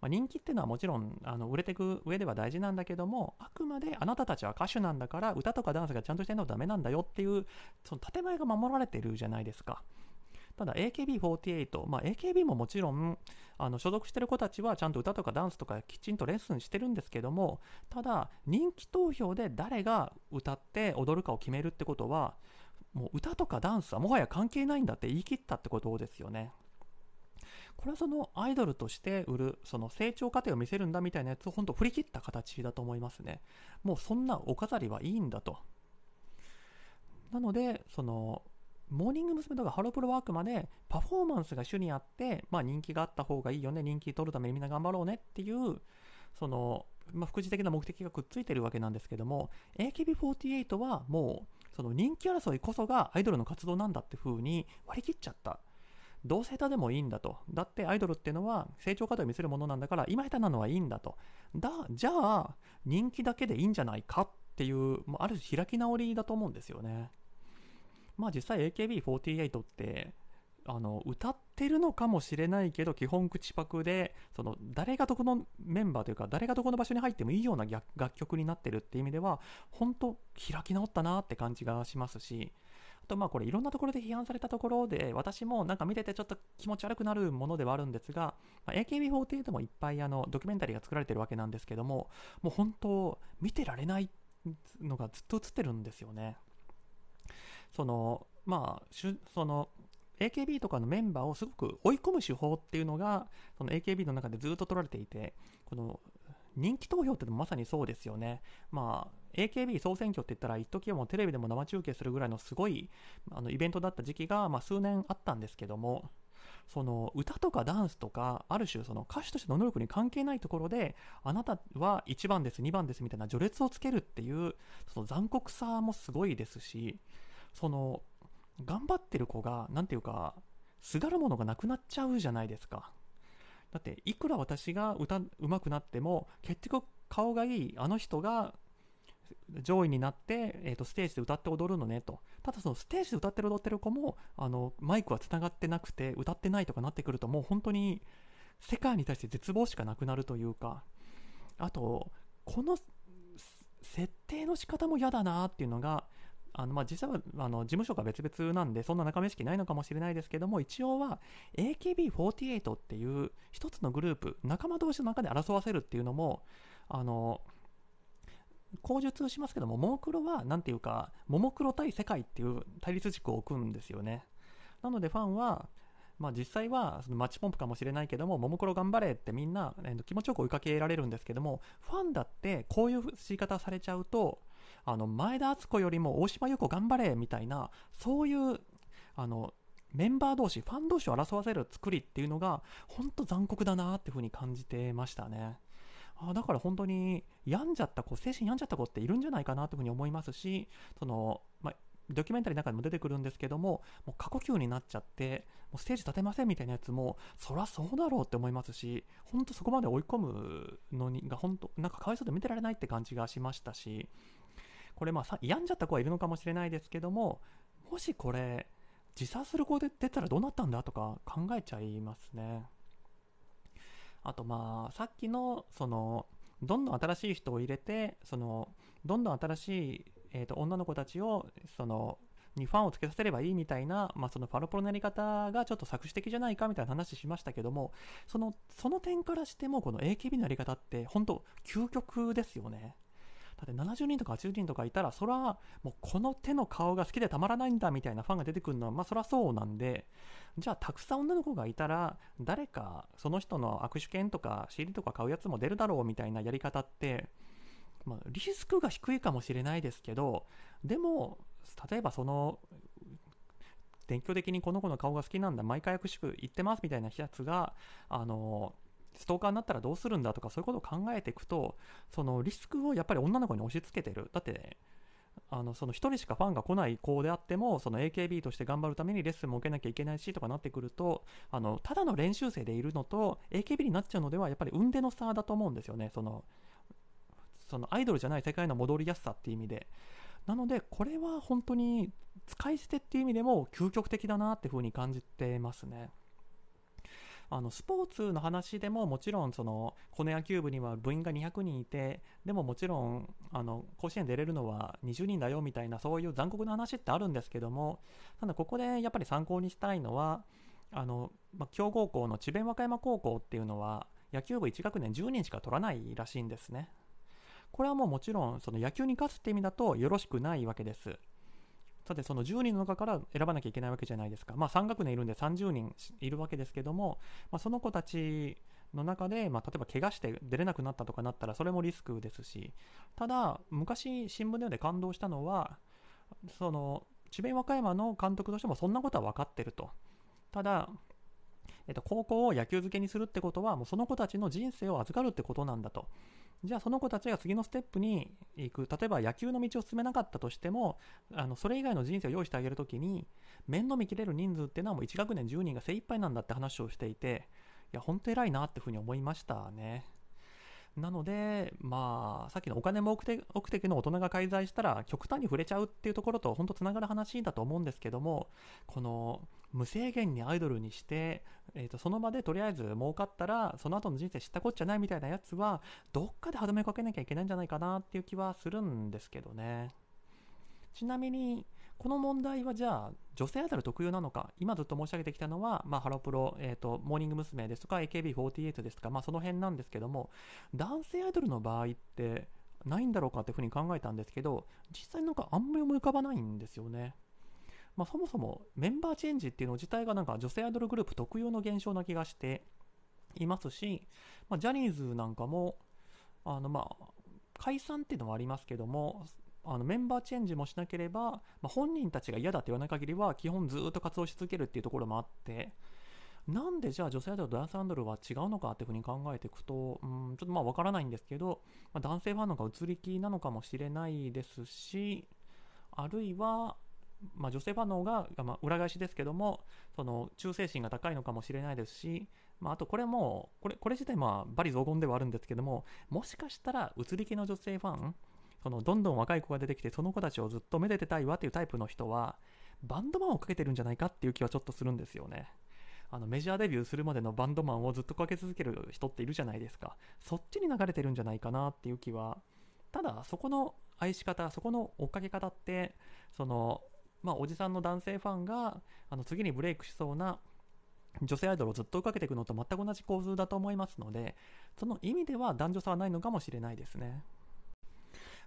まあ、人気っていうのはもちろんあの売れていく上では大事なんだけどもあくまであなたたちは歌手なんだから歌とかダンスがちゃんとしてないとダメなんだよっていうその建前が守られてるじゃないですか。ただ AKB48、まあ、AKB ももちろんあの所属してる子たちはちゃんと歌とかダンスとかきちんとレッスンしてるんですけどもただ人気投票で誰が歌って踊るかを決めるってことはもう歌とかダンスはもはや関係ないんだって言い切ったってことですよね。これはそのアイドルとして売るその成長過程を見せるんだみたいなやつを本当振り切った形だと思いますね。もうそんなお飾りはいいんだと。なのでそのモーニング娘。とかハロプロワークまでパフォーマンスが主にあって、まあ、人気があった方がいいよね、人気取るためにみんな頑張ろうねっていう、その、まあ、副次的な目的がくっついてるわけなんですけども、AKB48 はもう、その人気争いこそがアイドルの活動なんだって風に割り切っちゃった。同性多でもいいんだと。だってアイドルっていうのは成長過程を見せるものなんだから、今下手なのはいいんだと。だ、じゃあ、人気だけでいいんじゃないかっていう、ある種開き直りだと思うんですよね。まあ実際 AKB48 ってあの歌ってるのかもしれないけど基本口パクでその誰がどこのメンバーというか誰がどこの場所に入ってもいいような楽曲になってるっていう意味では本当開き直ったなって感じがしますしあとまあこれいろんなところで批判されたところで私もなんか見ててちょっと気持ち悪くなるものではあるんですが、まあ、AKB48 もいっぱいあのドキュメンタリーが作られてるわけなんですけどももう本当見てられないのがずっと映ってるんですよね。そのまあその AKB とかのメンバーをすごく追い込む手法っていうのがその AKB の中でずっと取られていてこの人気投票ってのもまさにそうですよね。まあ、AKB 総選挙って言ったら、一時はもうテレビでも生中継するぐらいのすごいあのイベントだった時期が、まあ、数年あったんですけども、その歌とかダンスとか、ある種その歌手としての能力に関係ないところで、あなたは1番です、2番ですみたいな序列をつけるっていう、その残酷さもすごいですし、その頑張ってる子が何ていうかすがるものがなくなっちゃうじゃないですか。だっていくら私が歌うまくなっても結局顔がいいあの人が上位になって、えー、とステージで歌って踊るのねと。ただそのステージで歌ってる踊ってる子もあのマイクはつながってなくて歌ってないとかなってくるともう本当に世界に対して絶望しかなくなるというか。あとこの設定の仕方も嫌だなっていうのがあのまあ実際はあの事務所が別々なんでそんな仲間意識ないのかもしれないですけども一応は AKB48 っていう一つのグループ仲間同士の中で争わせるっていうのもあの口述しますけどもももクロは何ていうかももクロ対世界っていう対立軸を置くんですよね。なのでファンはまあ、実際はそのマッチポンプかもしれないけども、ももクロ頑張れってみんな、えー、気持ちよく追いかけられるんですけども、ファンだってこういう言い方されちゃうと、あの前田敦子よりも大島優子頑張れみたいなそういうあのメンバー同士ファン同士を争わせる作りっていうのが本当残酷だなっていうふうに感じてましたね。あだから本当に病んじゃった子精神病んじゃった子っているんじゃないかなというふうに思いますしその、まあ、ドキュメンタリーの中でも出てくるんですけども、もう過呼吸になっちゃって、もうステージ立てませんみたいなやつも、そらそうだろうって思いますし、本当そこまで追い込むのにが、本当なんかかわいそうで見てられないって感じがしましたし、これまあ、病んじゃった子はいるのかもしれないですけども、もしこれ、自殺する子で出たらどうなったんだとか考えちゃいますね。あとまあ、さっきの、その、どんどん新しい人を入れて、その、どんどん新しいえーと、女の子たちをそのにファンをつけさせればいいみたいな、まあ、そのファロプロのやり方がちょっと作詞的じゃないかみたいな話しましたけどもそのその点からしてもこの AKB のやり方って本当究極ですよねだって70人とか80人とかいたらそれはもうこの手の顔が好きでたまらないんだみたいなファンが出てくるのはまあそりゃそうなんでじゃあたくさん女の子がいたら誰かその人の握手券とか CD とか買うやつも出るだろうみたいなやり方ってまあ、リスクが低いかもしれないですけど、でも、例えばその、勉強的にこの子の顔が好きなんだ、毎回握手言ってますみたいなやつが、あの、ストーカーになったらどうするんだとか、そういうことを考えていくと、そのリスクをやっぱり女の子に押し付けてる。だって、ね、あのその1人しかファンが来ない子であってもその AKB として頑張るためにレッスンも受けなきゃいけないしとかなってくるとあのただの練習生でいるのと AKB になっちゃうのではやっぱり運転の差だと思うんですよね。そのそのアイドルじゃない世界の戻りやすさっていう意味で。なのでこれは本当に使い捨てっていう意味でも究極的だなっていうふうに感じてますね。あのスポーツの話でももちろんそのこの野球部には部員が200人いてでももちろんあの甲子園出れるのは20人だよみたいなそういう残酷な話ってあるんですけどもただここでやっぱり参考にしたいのはあの、まあ、強豪校の智弁和歌山高校っていうのは野球部1学年10人しか取らないらしいんですねこれはもうもちろんその野球に勝つって意味だとよろしくないわけです。さてその10人の中から選ばなきゃいけないわけじゃないですか。まあ3学年いるんで30人いるわけですけども、まあ、その子たちの中で、まあ、例えば怪我して出れなくなったとかなったらそれもリスクですし、ただ昔新聞で感動したのは、その智弁和歌山の監督としてもそんなことは分かってると。ただ、えっと、高校を野球漬けにするってことはもうその子たちの人生を預かるってことなんだと。じゃあその子たちが次のステップに行く例えば野球の道を進めなかったとしてもあのそれ以外の人生を用意してあげるときに面倒見きれる人数っていうのはもう1学年10人が精一杯なんだって話をしていていや本当偉いなっていうふうに思いましたね。なので、まあ、さっきのお金目的の大人が介在したら極端に触れちゃうっていうところと本当つながる話だと思うんですけどもこの無制限にアイドルにして、えー、とその場でとりあえず儲かったらその後の人生知ったこっちゃないみたいなやつはどっかで歯止めかけなきゃいけないんじゃないかなっていう気はするんですけどねちなみにこの問題はじゃあ女性アイドル特有なのか？今ずっと申し上げてきたのは、まあ、ハロプロ、えーと、モーニング娘。ですとか AKB48 ですとか、まあ、その辺なんですけども男性アイドルの場合ってないんだろうかっていうふうに考えたんですけど実際なんかあんまり思い浮かばないんですよね。まあ、そもそもメンバーチェンジっていうの自体がなんか女性アイドルグループ特有の現象な気がしていますし、まあ、ジャニーズなんかもあのまあ解散っていうのはありますけどもあのメンバーチェンジもしなければ、まあ、本人たちが嫌だって言わない限りは基本ずっと活動し続けるっていうところもあってなんでじゃあ女性アイドルとダンスアンドルは違うのかっていうふうに考えていくと、うん、ちょっとまあ分からないんですけど、まあ、男性ファンの方が移り気なのかもしれないですしあるいは、まあ、女性ファンの方が、まあ、裏返しですけどもその忠誠心が高いのかもしれないですし、まあ、あとこれもこれこれ自体まあ罵詈雑言ではあるんですけどももしかしたら移り気の女性ファンそのどんどん若い子が出てきてその子たちをずっとめでてたいわっていうタイプの人はバンドマンをかけてるんじゃないかっていう気はちょっとするんですよね。あのメジャーデビューするまでのバンドマンをずっとかけ続ける人っているじゃないですか。そっちに流れてるんじゃないかなっていう気はただそこの愛し方そこの追っかけ方ってそのまあおじさんの男性ファンがあの次にブレイクしそうな女性アイドルをずっと追いかけていくのと全く同じ構図だと思いますのでその意味では男女差はないのかもしれないですね。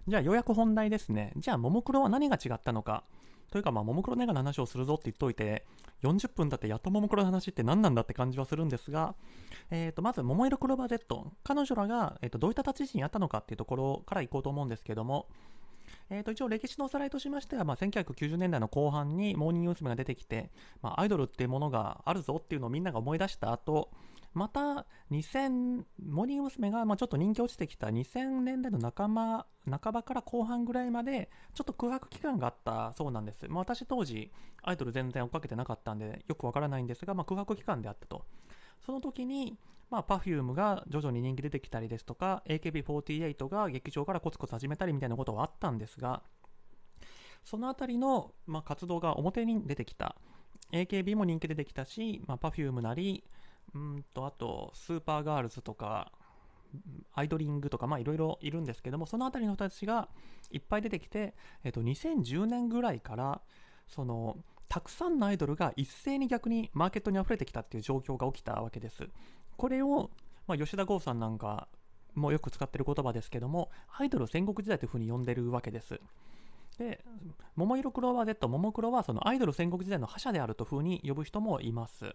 じゃあようやく本題ですね。じゃあももクロは何が違ったのか。というかまあももクロネガの話をするぞって言っといて、40分経ってやっとももクロの話って何なんだって感じはするんですが、えー、とまず、桃色クローバー Z、彼女らが、えー、とどういった立ち位置にあったのかっていうところからいこうと思うんですけども、えー、と一応歴史のおさらいとしましては、まあ、1990年代の後半にモーニング娘。が出てきて、まあ、アイドルっていうものがあるぞっていうのをみんなが思い出した後また2000モーニング娘。がまあちょっと人気落ちてきた2000年代の仲間半ばから後半ぐらいまでちょっと空白期間があったそうなんです、まあ、私当時アイドル全然追っかけてなかったんでよくわからないんですが、まあ、空白期間であったとその時にまあ、Perfume が徐々に人気出てきたりですとか AKB48 が劇場からコツコツ始めたりみたいなことはあったんですがその辺りの、まあ、活動が表に出てきた AKB も人気出てきたし、まあ、Perfume なりうんとあとスーパーガールズとかアイドリングとかまあいろいろいるんですけどもその辺りの人たちがいっぱい出てきて、えっと、2010年ぐらいからそのたくさんのアイドルが一斉に逆にマーケットに溢れてきたっていう状況が起きたわけです。これを、まあ、吉田剛さんなんかもよく使ってる言葉ですけども、アイドル戦国時代というふうに呼んでるわけです。で、桃色クローバー Z、ももクロはそのアイドル戦国時代の覇者であるというふうに呼ぶ人もいます。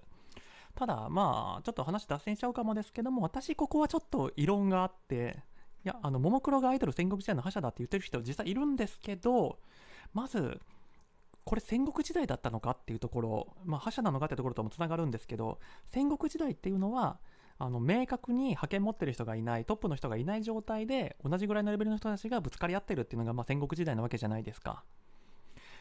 ただ、まあ、ちょっと話脱線しちゃうかもですけども、私ここはちょっと異論があって、いや、あの、ももクロがアイドル戦国時代の覇者だって言ってる人実際いるんですけど、まず、これ戦国時代だったのかっていうところ、まあ、覇者なのかってところともつながるんですけど、戦国時代っていうのは、あの明確に派遣持ってる人がいないトップの人がいない状態で同じぐらいのレベルの人たちがぶつかり合ってるっていうのが、まあ、戦国時代なわけじゃないですか。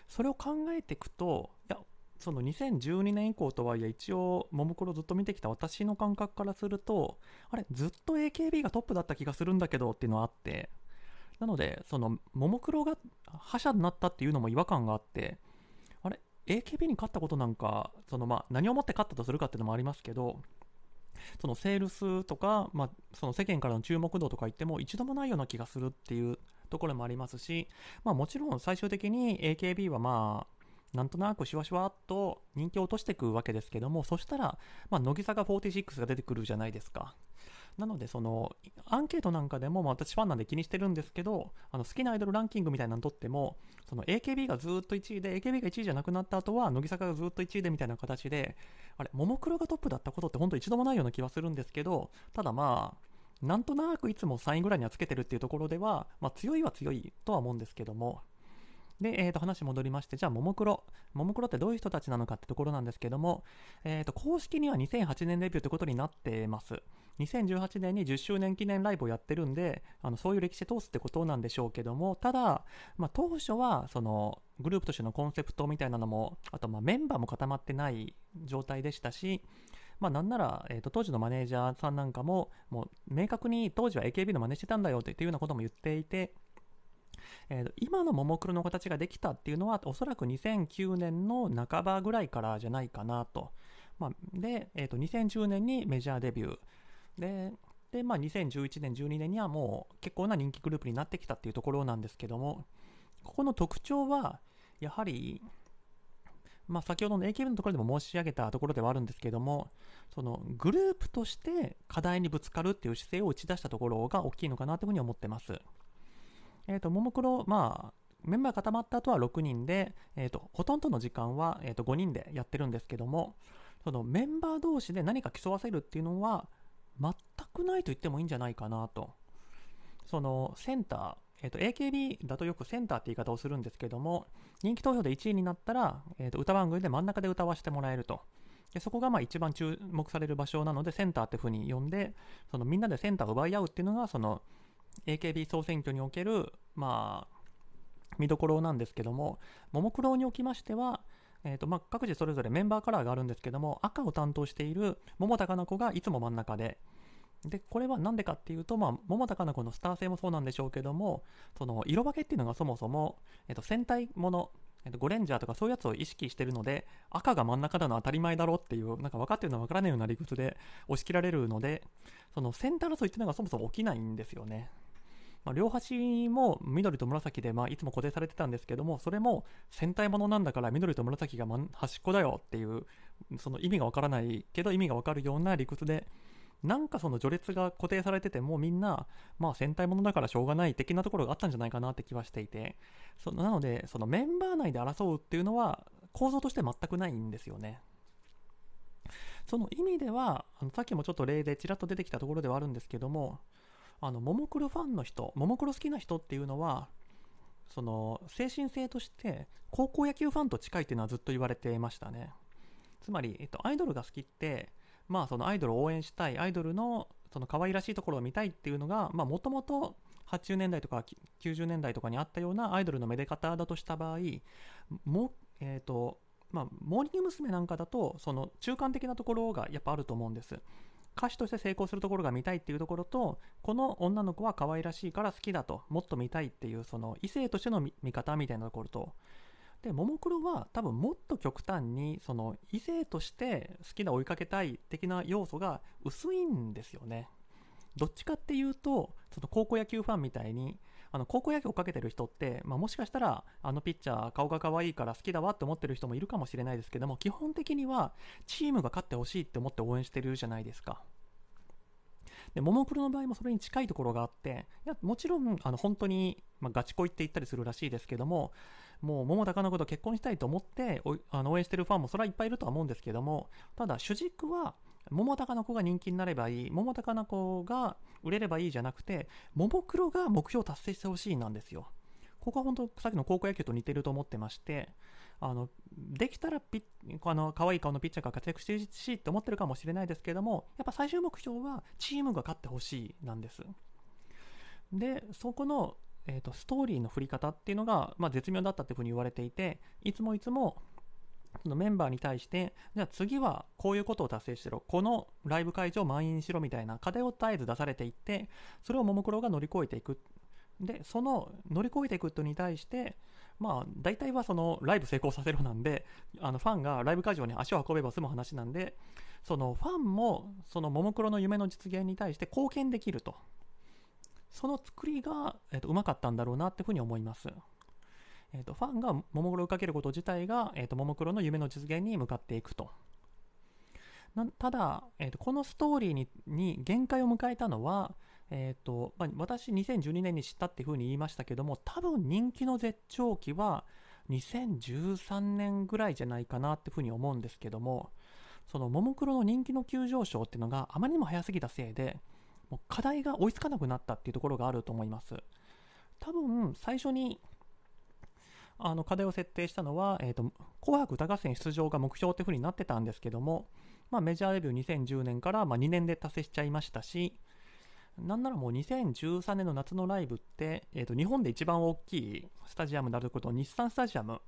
それを考えていくといやその2012年以降とはいえ一応ももクロずっと見てきた私の感覚からするとあれずっと AKB がトップだった気がするんだけどっていうのはあって。なのでそのももクロが覇者になったっていうのも違和感があってあれ AKB に勝ったことなんかそのまあ何をもって勝ったとするかっていうのもありますけどそのセールスとか、まあ、その世間からの注目度とか言っても一度もないような気がするっていうところもありますし、まあ、もちろん最終的に AKB はまあなんとなくしわしわっと人気を落としていくわけですけどもそしたら、まあ、乃木坂46が出てくるじゃないですか。なので、その、アンケートなんかでも、まあ、私ファンなんで気にしてるんですけど、あの好きなアイドルランキングみたいなのとっても、その AKB がずっと1位で、AKB が1位じゃなくなった後は、乃木坂がずっと1位でみたいな形で、あれ、ももクロがトップだったことって本当一度もないような気はするんですけど、ただまあ、なんとなくいつも3位ぐらいにはつけてるっていうところでは、まあ、強いは強いとは思うんですけども、で、えー、と話戻りまして、じゃあ、ももクロ。ももクロってどういう人たちなのかってところなんですけども、えー、と公式には2008年デビューってことになってます。2018年に10周年記念ライブをやってるんで、あのそういう歴史通すってことなんでしょうけども、ただ、まあ、当初はそのグループとしてのコンセプトみたいなのも、あとまメンバーも固まってない状態でしたし、まあ、なんなら、えー、と当時のマネージャーさんなんかも、もう明確に当時は AKB の真似してたんだよっていうようなことも言っていて、えー、今のももクロの形ができたっていうのは、おそらく2009年の半ばぐらいからじゃないかなと。まあ、で、えー、と2010年にメジャーデビュー。で、でまあ、2011年、12年にはもう結構な人気グループになってきたっていうところなんですけども、ここの特徴は、やはり、まあ、先ほどの AKB のところでも申し上げたところではあるんですけども、そのグループとして課題にぶつかるっていう姿勢を打ち出したところが大きいのかなというふうに思ってます。えっ、ー、と、ももクロ、まあ、メンバー固まった後は6人で、えーと、ほとんどの時間は、えーと、5人でやってるんですけども、そのメンバー同士で何か競わせるっていうのは、全くないと言ってもいいんじゃないかなと。そのセンター、えーと、AKB だとよくセンターって言い方をするんですけども、人気投票で1位になったら、えーと、歌番組で真ん中で歌わせてもらえると。でそこがまあ一番注目される場所なので、センターっていうふうに呼んで、そのみんなでセンターを奪い合うっていうのが、その AKB 総選挙における、まあ、見どころなんですけども、ももクロにおきましては、えーとまあ、各自それぞれメンバーカラーがあるんですけども赤を担当している桃田かな子がいつも真ん中ででこれは何でかっていうと、まあ、桃田かな子のスター性もそうなんでしょうけどもその色分けっていうのがそもそも、えー、と戦隊もの、ゴレンジャーとかそういうやつを意識してるので赤が真ん中なの当たり前だろっていうなんか分かってるのは分からないような理屈で押し切られるのでそのセンター争いっていうのがそもそも起きないんですよね。まあ、両端も緑と紫で、まあ、いつも固定されてたんですけどもそれも戦隊ものなんだから緑と紫が端っこだよっていうその意味がわからないけど意味がわかるような理屈でなんかその序列が固定されててもうみんな、まあ、戦隊ものだからしょうがない的なところがあったんじゃないかなって気はしていてそなのでそのメンバー内で争うっていうのは構造として全くないんですよね。その意味ではあのさっきもちょっと例でちらっと出てきたところではあるんですけどもあのももクロファンの人ももクロ好きな人っていうのはその精神性として高校野球ファンと近いっていうのはずっと言われてましたねつまり、えっと、アイドルが好きってまあそのアイドルを応援したいアイドルのその可愛らしいところを見たいっていうのがもともと80年代とか90年代とかにあったようなアイドルのめで方だとした場合も、えーとまあ、モーニング娘。なんかだとその中間的なところがやっぱあると思うんです歌手として成功するところが見たいっていうところとこの女の子は可愛らしいから好きだともっと見たいっていうその異性としての見方みたいなところとでももクロは多分もっと極端にその異性として好きな追いかけたい的な要素が薄いんですよねどっちかっていうとその高校野球ファンみたいにあの高校野球をかけてる人って、まあ、もしかしたらあのピッチャー顔が可愛いから好きだわって思ってる人もいるかもしれないですけども基本的にはチームが勝ってほしいって思って応援してるじゃないですか。でももクロの場合もそれに近いところがあっていやもちろんあの本当に、まあ、ガチ恋って言ったりするらしいですけどももう桃高のこと結婚したいと思ってあの応援してるファンもそれはいっぱいいるとは思うんですけどもただ主軸は桃高の子が人気になればいい桃高の子が売れればいいじゃなくてももクロが目標を達成してほしいなんですよ。ここは本当さっきの高校野球と似てると思ってましてあのできたらピあの可愛い顔のピッチャーが活躍してほしいって思ってるかもしれないですけどもやっぱ最終目標はチームが勝ってほしいなんですでそこの、えーと、ストーリーの振り方っていうのが、まあ、絶妙だったっていうふうに言われていていつもいつもそのメンバーに対して、じゃあ次はこういうことを達成しろ、このライブ会場を満員にしろみたいな課題を絶えず出されていって、それをももクロが乗り越えていく。で、その乗り越えていくことに対して、まあ、大体はそのライブ成功させろなんで、あのファンがライブ会場に足を運べば済む話なんで、そのファンもそのももクロの夢の実現に対して貢献できると。その作りが、えー、とうまかったんだろうなっていうふうに思います。えーと、ファンがももクロをかけること自体が、えーと、ももクロの夢の実現に向かっていくと。ただ、えーと、このストーリーにに限界を迎えたのは、えーとまあ、私2012年に知ったっていうふうに言いましたけども多分人気の絶頂期は2013年ぐらいじゃないかなっていうふうに思うんですけどもそのももクロの人気の急上昇っていうのがあまりにも早すぎたせいでもう課題が追いつかなくなったっていうところがあると思います。多分最初にあの課題を設定したのは、えーと、紅白歌合戦出場が目標っていう風になってたんですけども、まあ、メジャーデビュー2010年からま2年で達成しちゃいましたし、なんならもう2013年の夏のライブって、えーと、日本で一番大きいスタジアムであること日産スタジアム、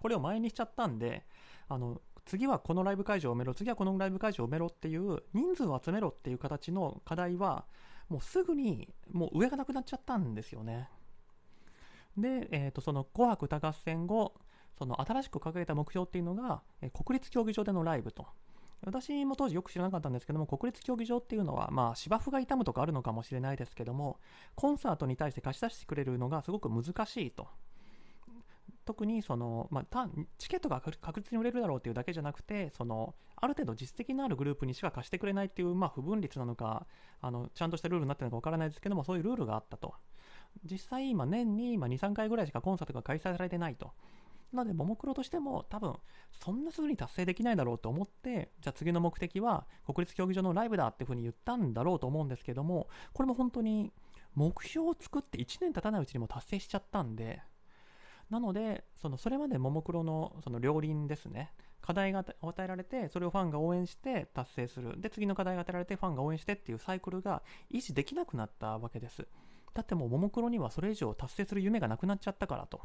これを前にしちゃったんで、あの次はこのライブ会場を埋めろ、次はこのライブ会場を埋めろっていう人数を集めろっていう形の課題は、もうすぐにもう上がなくなっちゃったんですよね。で、えー、とその紅白歌合戦後その新しく掲げた目標っていうのが、え国立競技場でのライブと私も当時よく知らなかったんですけども国立競技場っていうのは、まあ、芝生が痛むとかあるのかもしれないですけどもコンサートに対して貸し出してくれるのがすごく難しいと特にその、まあ、チケットが確実に売れるだろうというだけじゃなくてそのある程度実績のあるグループにしか貸してくれないっていう、まあ、不分率なのかあのちゃんとしたルールになってるのかわからないですけどもそういうルールがあったと実際今年に2、3回ぐらいしかコンサートが開催されてないと。なので、ももクロとしても多分、そんなすぐに達成できないだろうと思って、じゃあ次の目的は国立競技場のライブだっていうふうに言ったんだろうと思うんですけども、これも本当に目標を作って1年経たないうちにも達成しちゃったんで、なので、そのそれまでももクロのその両輪ですね、課題が与えられて、それをファンが応援して達成する。で、次の課題が与えられて、ファンが応援してっていうサイクルが維持できなくなったわけです。だってもうももクロにはそれ以上達成する夢がなくなっちゃったからと。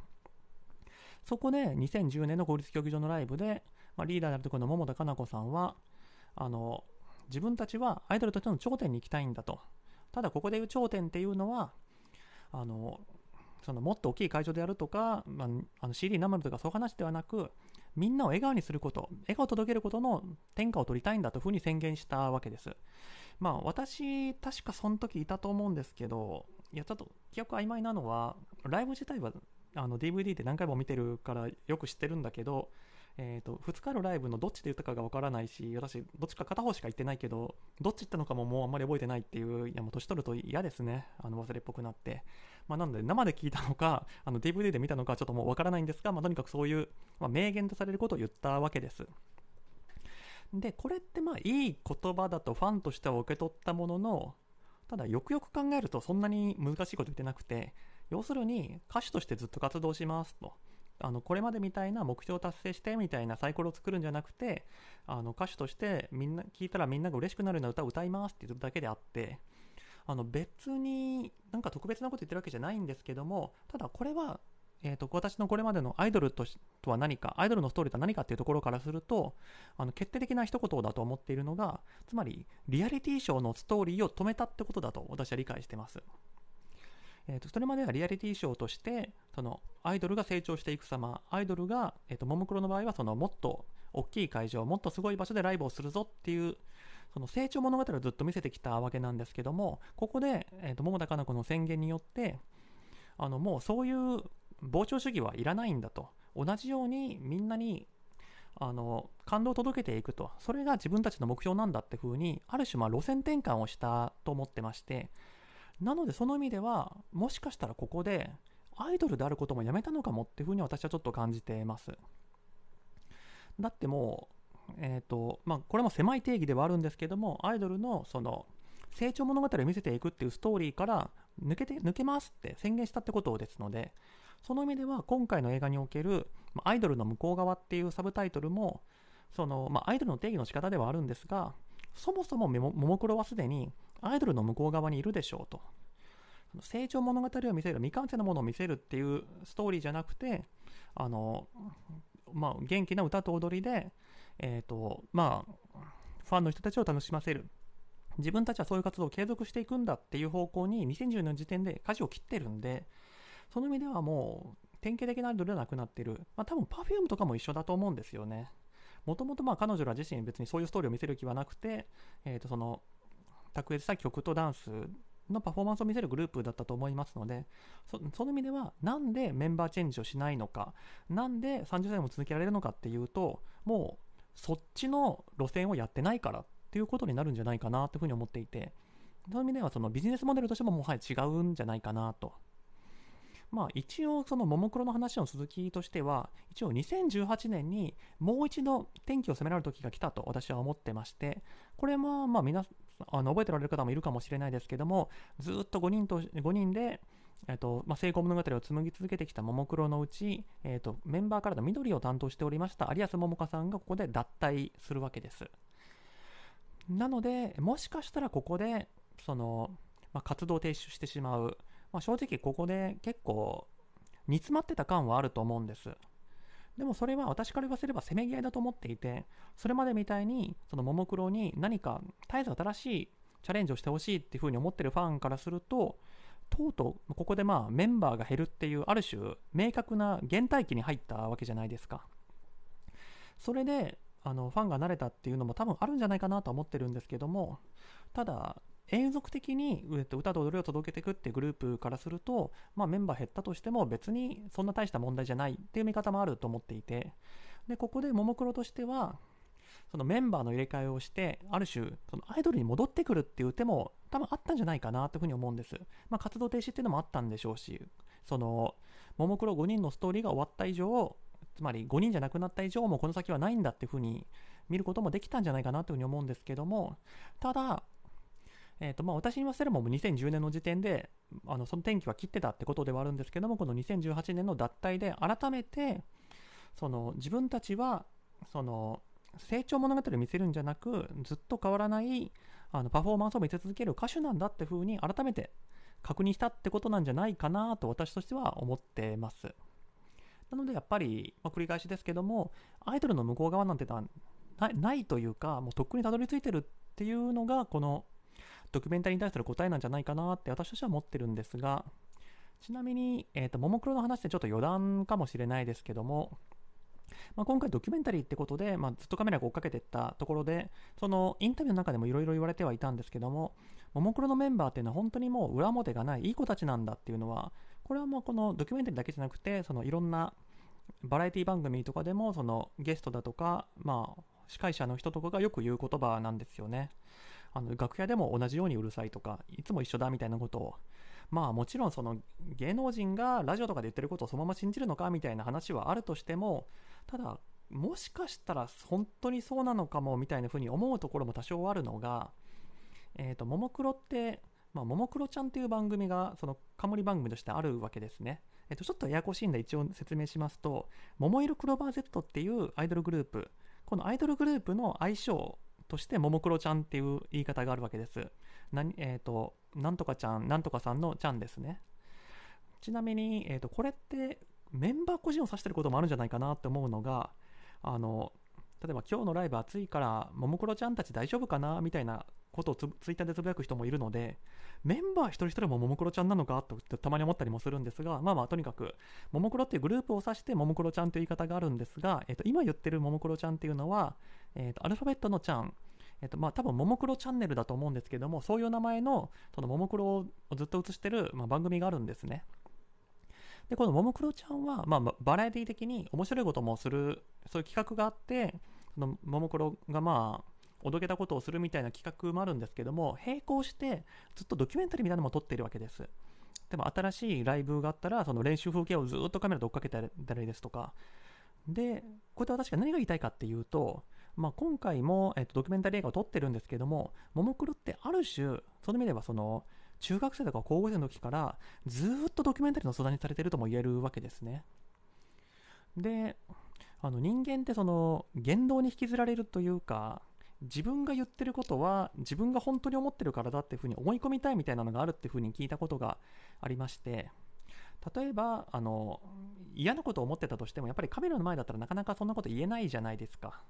そこで2010年の公立競技場のライブで、まあ、リーダーであるところの桃田かな子さんは、あの、自分たちはアイドルとしての頂点に行きたいんだと。ただここでいう頂点っていうのは、あの、そのもっと大きい会場でやるとか、まあ、あの CD 生とかそういう話ではなく、みんなを笑顔にすること、笑顔を届けることの天下を取りたいんだというふうに宣言したわけです。まあ私、確かその時いたと思うんですけど、いや、ちょっと記憶曖昧なのは、ライブ自体はあの DVD で何回も見てるからよく知ってるんだけど、えーと、2日のライブのどっちで言ったかがわからないし、私、どっちか片方しか言ってないけど、どっち行ったのかももうあんまり覚えてないっていう、いやもう年取ると嫌ですね、あの忘れっぽくなって。まあ、なので、生で聞いたのか、あの DVD で見たのかちょっともうわからないんですが、まあ、とにかくそういう、まあ、名言とされることを言ったわけです。で、これってまあいい言葉だとファンとしては受け取ったものの、ただよくよく考えるとそんなに難しいこと言ってなくて要するに歌手としてずっと活動しますと。あのこれまでみたいな目標を達成してみたいなサイコロを作るんじゃなくてあの歌手としてみんな聞いたらみんなが嬉しくなるような歌を歌いますって言うだけであってあの別になんか特別なこと言ってるわけじゃないんですけどもただこれはえーと、私のこれまでのアイドルととは何か、アイドルのストーリーとは何かっていうところからすると、あの決定的な一言だと思っているのが、つまり、リアリティショーのストーリーを止めたってことだと私は理解してます。えーと、それまではリアリティショーとして、そのアイドルが成長していく様、アイドルが、えーと、ももクロの場合はそのもっと大きい会場、もっとすごい場所でライブをするぞっていう、その成長物語をずっと見せてきたわけなんですけども、ここで、えーと桃田かな子の宣言によって、あのもうそういう膨張主義はいらないんだと。同じようにみんなにあの感動を届けていくと。それが自分たちの目標なんだって風にある種まあ路線転換をしたと思ってましてなのでその意味ではもしかしたらここでアイドルであることもやめたのかもっていうふうに私はちょっと感じてます。だってもうえっ、ー、とまあこれも狭い定義ではあるんですけどもアイドルのその成長物語を見せていくっていうストーリーから抜けて抜けますって宣言したってことですのでその意味では今回の映画における「アイドルの向こう側」っていうサブタイトルもその、まあ、アイドルの定義の仕方ではあるんですがそもそもももクロはすでにアイドルの向こう側にいるでしょうと。成長物語を見せる未完成なものを見せるっていうストーリーじゃなくてあの、まあ、元気な歌と踊りで、えーとまあ、ファンの人たちを楽しませる。自分たちはそういう活動を継続していくんだっていう方向に2010年の時点で舵を切ってるんでその意味ではもう典型的なアイドルではなくなってる、まあ、多分 Perfume とかも一緒だと思うんですよね。もともと彼女ら自身別にそういうストーリーを見せる気はなくて、えー、とその卓越した曲とダンスのパフォーマンスを見せるグループだったと思いますのでそその意味ではなんでメンバーチェンジをしないのかなんで30歳も続けられるのかっていうともうそっちの路線をやってないからっていうことになるんじゃないかなというふうに思っていてそういう意味ではそのビジネスモデルとしてももはや違うんじゃないかなと。まあ一応そのももクロの話の続きとしては一応2018年にもう一度天気を責められる時が来たと私は思ってましてこれもまあ皆あの覚えておられる方もいるかもしれないですけどもずっと5人と5人でえっとまあ、成功物語を紡ぎ続けてきたももクロのうち、えっと、メンバーからの緑を担当しておりました有安桃香さんがここで脱退するわけです。なので、もしかしたらここで、その、まあ、活動停止してしまう、まあ、正直ここで結構煮詰まってた感はあると思うんです。でもそれは私から言わせればせめぎ合いだと思っていて、それまでみたいにそのももクロに何か絶えず新しいチャレンジをしてほしいっていうふうに思ってるファンからすると、とうとうここでまあメンバーが減るっていうある種明確な原体期に入ったわけじゃないですか。それであのファンが慣れたっていうのも多分あるんじゃないかなと思ってるんですけどもただ永続的に歌と踊りを届けていくっていうグループからすると、まあ、メンバー減ったとしても別にそんな大した問題じゃないっていう見方もあると思っていてでここでももクロとしてはそのメンバーの入れ替えをしてある種そのアイドルに戻ってくるっていう手も多分あったんじゃないかなというふうに思うんです、まあ、活動停止っていうのもあったんでしょうしそのももクロ5人のストーリーが終わった以上つまり5人じゃなくなった以上もこの先はないんだっていうふうに見ることもできたんじゃないかなというふうに思うんですけどもただえーとまあ、私に言わせればもう2010年の時点であのその天気は切ってたってことではあるんですけどもこの2018年の脱退で改めてその自分たちはその成長物語を見せるんじゃなくずっと変わらないあのパフォーマンスを見せ続ける歌手なんだっていうふうに改めて確認したってことなんじゃないかなと私としては思ってます。なのでやっぱり、まあ、繰り返しですけどもアイドルの向こう側なんてのはないというかもうとっくにたどり着いてるっていうのがこのドキュメンタリーに対する答えなんじゃないかなって私としては思ってるんですがちなみに、えーと、ももクロの話ってちょっと余談かもしれないですけども、まあ、今回ドキュメンタリーってことで、まあ、ずっとカメラが追っかけていったところでそのインタビューの中でもいろいろ言われてはいたんですけどもももクロのメンバーっていうのは本当にもう裏表がないいい子たちなんだっていうのはこれはもうこのドキュメンタリーだけじゃなくてそのいろんなバラエティ番組とかでもそのゲストだとか、まあ、司会者の人とかがよく言う言葉なんですよね。あの楽屋でも同じようにうるさいとかいつも一緒だみたいなことをまあもちろんその芸能人がラジオとかで言ってることをそのまま信じるのかみたいな話はあるとしてもただもしかしたら本当にそうなのかもみたいな風に思うところも多少あるのがえっ、ー、とももクロってまあ、ももクロちゃんっていう番組が、その冠番組としてあるわけですね。えっと、ちょっとややこしいんで一応説明しますと、桃色クローバー Z っていうアイドルグループ、このアイドルグループの愛称として、ももクロちゃんっていう言い方があるわけです。なえっ、ー、と、なんとかちゃん、なんとかさんのちゃんですね。ちなみに、えーと、これってメンバー個人を指してることもあるんじゃないかなって思うのが、あの、例えば今日のライブ暑いから、ももクロちゃんたち大丈夫かなみたいなことをツイッターでつぶやく人もいるので、メンバー一人一人もももクロちゃんなのかとたまに思ったりもするんですが、まあまあとにかく、ももクロっていうグループを指してももクロちゃんという言い方があるんですが、えっと、今言ってるももクロちゃんっていうのは、えっと、アルファベットのちゃん、えっとまあ、多分ももクロチャンネルだと思うんですけども、そういう名前のそのももクロをずっと映してる、まあ、番組があるんですね。で、このももクロちゃんは、まあ、バラエティ的に面白いこともする、そういう企画があって、そのももクロがまあ、おどけたことをするみたいな企画もあるんですけども、並行してずっとドキュメンタリーみたいなのも撮っているわけです。でも新しいライブがあったら、その練習風景をずっとカメラで追っかけたりですとか。で、これで私が何が言いたいかっていうと、まあ、今回も、えっと、ドキュメンタリー映画を撮ってるんですけども、ももクロってある種、その意味ではその、中学生とか高校生の時からずっとドキュメンタリーの素材にされてるとも言えるわけですね。で、あの人間ってその言動に引きずられるというか、自分が言ってることは自分が本当に思ってるからだっていうふうに思い込みたいみたいなのがあるっていうふうに聞いたことがありまして、例えばあの嫌なことを思ってたとしてもやっぱりカメラの前だったらなかなかそんなこと言えないじゃないですか。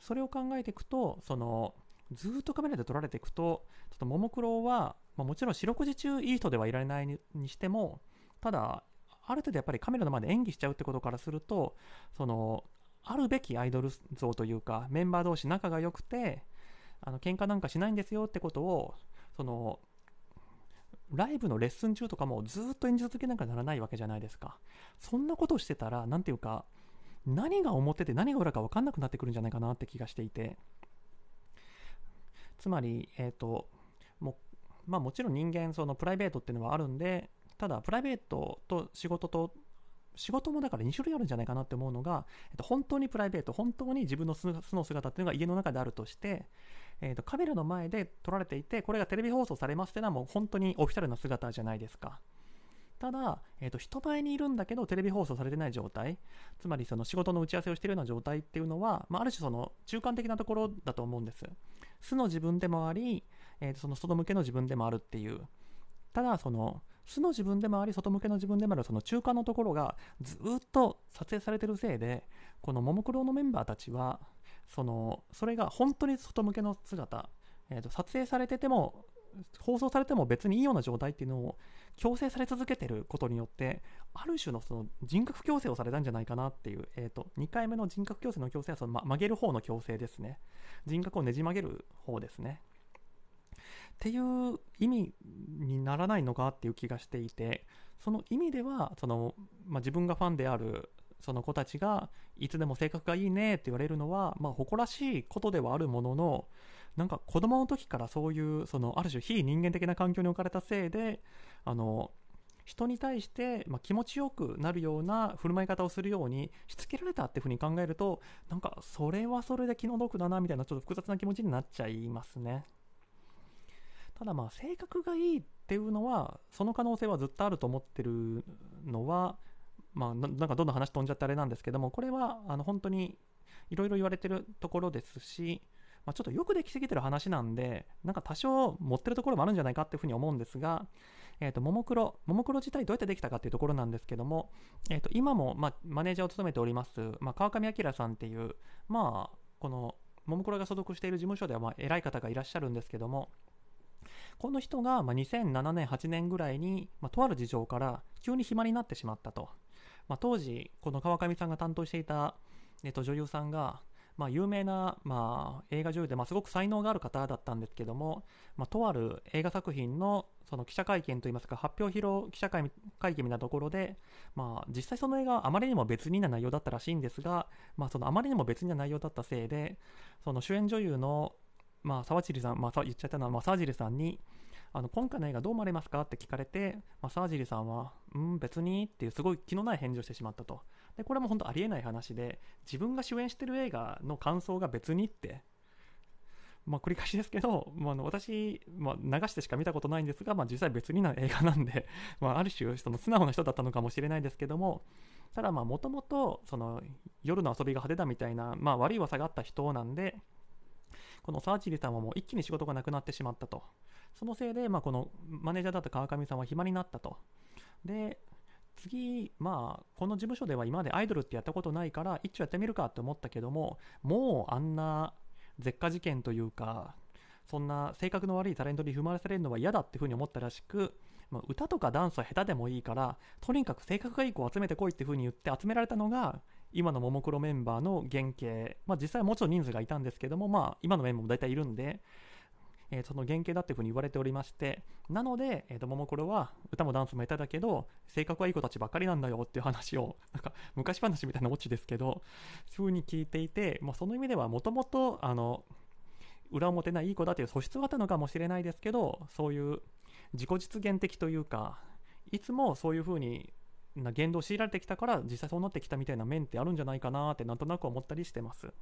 それを考えていくとそのずっとカメラで撮られていくとちょっとももクロは、まあ、もちろん四六時中いい人ではいられないにしてもただある程度やっぱりカメラの前で演技しちゃうってことからするとそのあるべきアイドル像というかメンバー同士仲が良くてあの喧嘩なんかしないんですよってことをそのライブのレッスン中とかもずっと演じ続けなきゃならないわけじゃないですか。そんなことをしてたら何ていうか何が表で何が裏か分かんなくなってくるんじゃないかなって気がしていて。つまりえっ、ー、ともまあもちろん人間そのプライベートっていうのはあるんでただプライベートと仕事と仕事もだから2種類あるんじゃないかなって思うのが、えっと、本当にプライベート、本当に自分の素の姿っていうのが家の中であるとして、えっと、カメラの前で撮られていて、これがテレビ放送されますっていうのはもう本当にオフィシャルな姿じゃないですか。ただ、えーと、人前にいるんだけどテレビ放送されてない状態つまりその仕事の打ち合わせをしているような状態っていうのは、まあ、ある種その中間的なところだと思うんです素の自分でもあり、えーとその外向けの自分でもあるっていうただその素の自分でもあり外向けの自分でもあるその中間のところがずっと撮影されてるせいでこのももクロのメンバーたちはそのそれが本当に外向けの姿、えー、と撮影されてても放送されても別にいいような状態っていうのを強制され続けてることによってある種のその人格矯正をされたんじゃないかなっていう、えー、と2回目の人格矯正の矯正はその、ま、曲げる方の矯正ですね。人格をねじ曲げる方ですね。っていう意味にならないのかっていう気がしていてその意味ではその、まあ、自分がファンであるその子たちがいつでも性格がいいねって言われるのは、まあ、誇らしいことではあるもののなんか子供の時からそういうそのある種非人間的な環境に置かれたせいであの人に対して、まあ、気持ちよくなるような振る舞い方をするようにしつけられたっていうふうに考えるとなんかそれはそれで気の毒だなみたいなちょっと複雑な気持ちになっちゃいますね。ただまあ性格がいいっていうのはその可能性はずっとあると思ってるのはまあなんかどんどん話飛んじゃってあれなんですけどもこれはあの本当にいろいろ言われてるところですし、まあ、ちょっとよくできすぎてる話なんでなんか多少持ってるところもあるんじゃないかっていうふうに思うんですがえーと、ももクロ、ももクロ自体どうやってできたかっていうところなんですけども、えーと、今も、まあ、マネージャーを務めております、まあ、川上明さんっていう、まあ、このももクロが所属している事務所では、まあ、偉い方がいらっしゃるんですけども、この人が、まあ、2007年、8年ぐらいに、まあ、とある事情から急に暇になってしまったと。まあ、当時、この川上さんが担当していた、えっと、女優さんが、まあ、有名な、まあ、映画女優で、まあ、すごく才能がある方だったんですけども、まあ、とある映画作品のその記者会見といいますか発表披露記者会見みたいなところで、まあ、実際その映画はあまりにも別にな内容だったらしいんですが、まあ、そのあまりにも別にな内容だったせいでその主演女優のまあ、沢尻さん、まあ、言っちゃったのは、まあ、沢尻さんに、あの今回の映画どう思われますかって聞かれて、まあ、沢尻さんは、うん、別にっていうすごい気のない返事をしてしまったと。で、これも本当ありえない話で、自分が主演してる映画の感想が別にって、まあ、繰り返しですけど、まあ、あの私、まあ、流してしか見たことないんですが、まあ、実際別にな映画なんで、まあ、ある種その素直な人だったのかもしれないですけどもただもともと夜の遊びが派手だみたいな、まあ、悪い噂があった人なんでこの沢尻さんはもう一気に仕事がなくなってしまったと。そのせいで、まあ、このマネージャーだった川上さんは暇になったと。で次、まあ、この事務所では今までアイドルってやったことないから、一応やってみるかって思ったけども、もうあんな絶火事件というか、そんな性格の悪いタレントに踏まれされるのは嫌だっていうふうに思ったらしく、まあ、歌とかダンスは下手でもいいから、とにかく性格がいい子を集めてこいっていうふうに言って集められたのが、今のももクロメンバーの原型、まあ、実際はもちろん人数がいたんですけども、まあ、今のメンバーも大体いるんで、えー、その原型だっていうふうに言われておりまして、なので、えーと、ももクロは歌もダンスも下手だけど、性格はいい子たちばっかりなんだよっていう話を、なんか昔話みたいなオチですけど、そういうふうに聞いていて、まあ、その意味ではもともと、あの、裏表ないいい子だという素質はあったのかもしれないですけど、そういう自己実現的というか、いつもそういうふうにな言動を強いられてきたから実際そうなってきたみたいな面ってあるんじゃないかなってなんとなく思ったりしてます。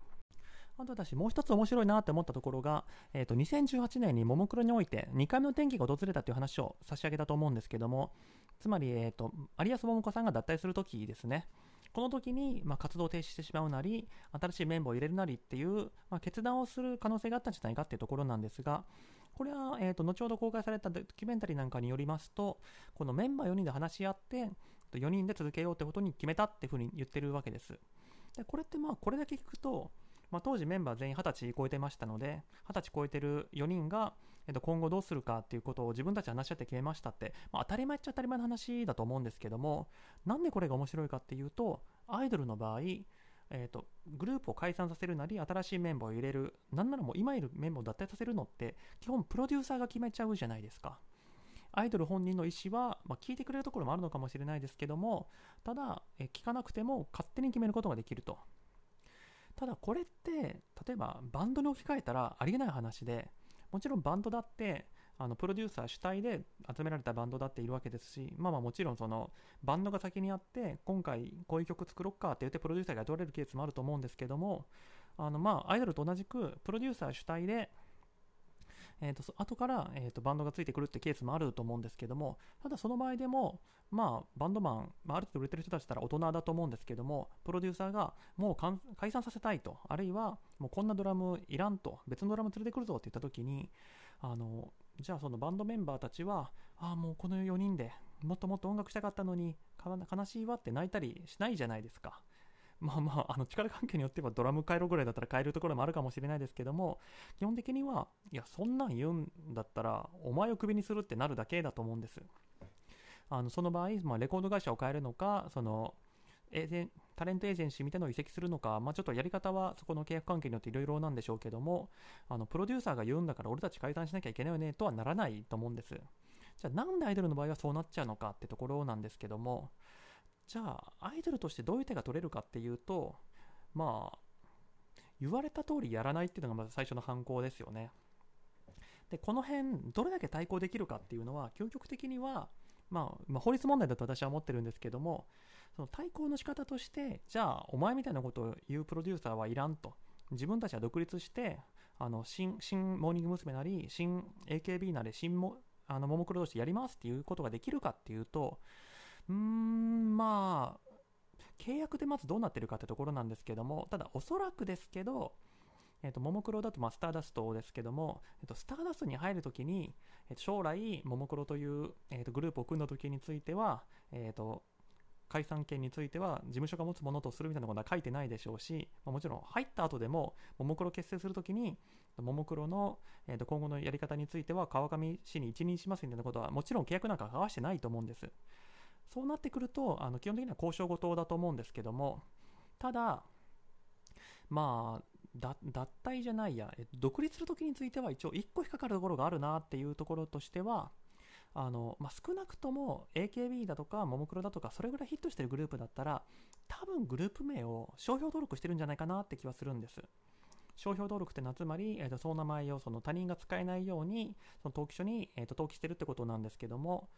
あと私もう一つ面白いなって思ったところが、えー、と2018年にももクロにおいて2回目の転機が訪れたという話を差し上げたと思うんですけどもつまり、えーと、有安桃子さんが脱退するときですねこの時に、まあ、活動停止してしまうなり新しいメンバーを入れるなりっていう、まあ、決断をする可能性があったんじゃないかっていうところなんですがこれは、えーと、後ほど公開されたドキュメンタリーなんかによりますとこのメンバー4人で話し合って4人で続けようってことに決めたってふうに言ってるわけです。でこれってまあこれだけ聞くとまあ、当時メンバー全員20歳超えてましたので、20歳超えてる4人が、えっと、今後どうするかっていうことを自分たち話し合って決めましたって、まあ、当たり前っちゃ当たり前の話だと思うんですけども、なんでこれが面白いかっていうと、アイドルの場合、えーと、グループを解散させるなり新しいメンバーを入れるなんならもう今いるメンバーを脱退させるのって基本プロデューサーが決めちゃうじゃないですか。アイドル本人の意思は、まあ、聞いてくれるところもあるのかもしれないですけどもただえ聞かなくても勝手に決めることができると。ただこれって例えばバンドに置き換えたらありえない話でもちろんバンドだってあのプロデューサー主体で集められたバンドだっているわけですし、まあまあもちろんそのバンドが先にあって今回こういう曲作ろっかって言ってプロデューサーが雇われるケースもあると思うんですけどもあのまあアイドルと同じくプロデューサー主体でえーと、後から、えーと、バンドがついてくるってケースもあると思うんですけどもただその場合でもまあバンドマン、まあ、ある程度売れてる人たちだったら大人だと思うんですけどもプロデューサーがもう解散させたいとあるいはもうこんなドラムいらんと別のドラム連れてくるぞって言った時にあのじゃあそのバンドメンバーたちはああもうこの4人でもっともっと音楽したかったのに悲しいわって泣いたりしないじゃないですか。まあまあ、あの力関係によってはドラム変えろぐらいだったら変えるところもあるかもしれないですけども、基本的には、いや、そんなん言うんだったら、お前をクビにするってなるだけだと思うんです。あのその場合、まあ、レコード会社を変えるのか、そのエージェンタレントエージェンシーみたいなのを移籍するのか、まあ、ちょっとやり方はそこの契約関係によっていろいろなんでしょうけども、あのプロデューサーが言うんだから俺たち解散しなきゃいけないよねとはならないと思うんです。じゃあなんでアイドルの場合はそうなっちゃうのかってところなんですけども、じゃあアイドルとしてどういう手が取れるかっていうとまあ言われた通りやらないっていうのがまず最初の犯行ですよねでこの辺どれだけ対抗できるかっていうのは究極的には、まあ、まあ、法律問題だと私は思ってるんですけどもその対抗の仕方としてじゃあお前みたいなことを言うプロデューサーはいらんと自分たちは独立してあの新新モーニング娘。なり新 AKB なり新もあのももクロとしてやりますっていうことができるかっていうとうん、まあ、契約でまずどうなってるかってところなんですけども、ただおそらくですけど、えーと、ももクロだとまあスターダストですけども、えーと、スターダストに入るときに、えーと、将来、ももクロという、えー、とグループを組んだときについては、えー、と解散権については事務所が持つものとするみたいなことは書いてないでしょうし、まあ、もちろん入った後でもももクロ結成するときにももクロの、えー、と今後のやり方については川上氏に一任しますみたいなことはもちろん契約なんか交わしてないと思うんです。そうなってくるとあの基本的には交渉事だと思うんですけどもただまあ脱退じゃないや独立するときについては一応1個引っかかるところがあるなっていうところとしてはあの、まあ、少なくとも AKB だとかももクロだとかそれぐらいヒットしてるグループだったら多分グループ名を商標登録してるんじゃないかなって気はするんです。商標登録ってのはつまり、えーと、その名前をその他人が使えないようにその登記書に、えーと登記してるってことなんですけども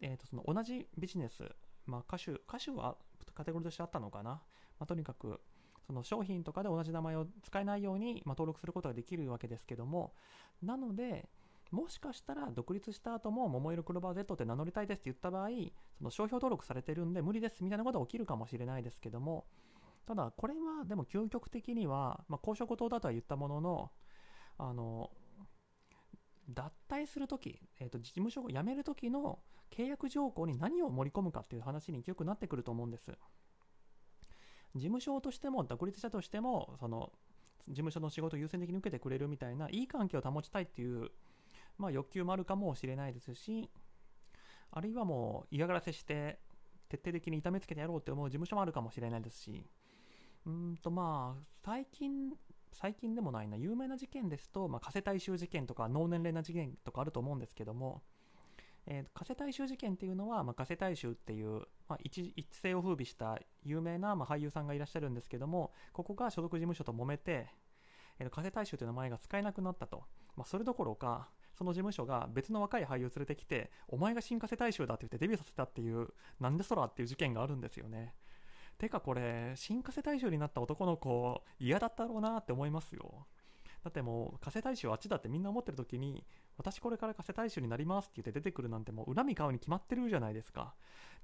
えー、とその同じビジネス、まあ、歌手歌手はカテゴリーとしてあったのかな、まあ、とにかくその商品とかで同じ名前を使えないように、まあ、登録することができるわけですけどもなのでもしかしたら独立した後も桃色クローバー Z って名乗りたいですって言った場合その商標登録されてるんで無理ですみたいなことが起きるかもしれないですけどもただこれはでも究極的には、まあ、交渉事だとは言ったもののあの脱退するとき、えーと、事務所を辞めるときの契約条項に何を盛り込むかっていう話によくなってくると思うんです。事務所としても独立者としてもその事務所の仕事を優先的に受けてくれるみたいないい関係を保ちたいっていう、まあ、欲求もあるかもしれないですしあるいはもう嫌がらせして徹底的に痛めつけてやろうって思う事務所もあるかもしれないですしうんとまあ最近最近でもないな有名な事件ですと、まあ、加瀬大衆事件とか脳年齢な事件とかあると思うんですけども、えー、加瀬大衆事件っていうのは、まあ、加瀬大衆っていう、まあ、一一世を風靡した有名な、まあ、俳優さんがいらっしゃるんですけどもここが所属事務所と揉めて、えー、加瀬大衆という名前が使えなくなったと、まあ、それどころかその事務所が別の若い俳優を連れてきてお前が新加瀬大衆だって言ってデビューさせたっていうなんでそらっていう事件があるんですよね。てかこれ新加瀬大衆になった男の子嫌だったろうなって思いますよ。だってもう加瀬大衆あっちだってみんな思ってる時に私これから加瀬大衆になりますって言って出てくるなんてもう恨み買うに決まってるじゃないですか。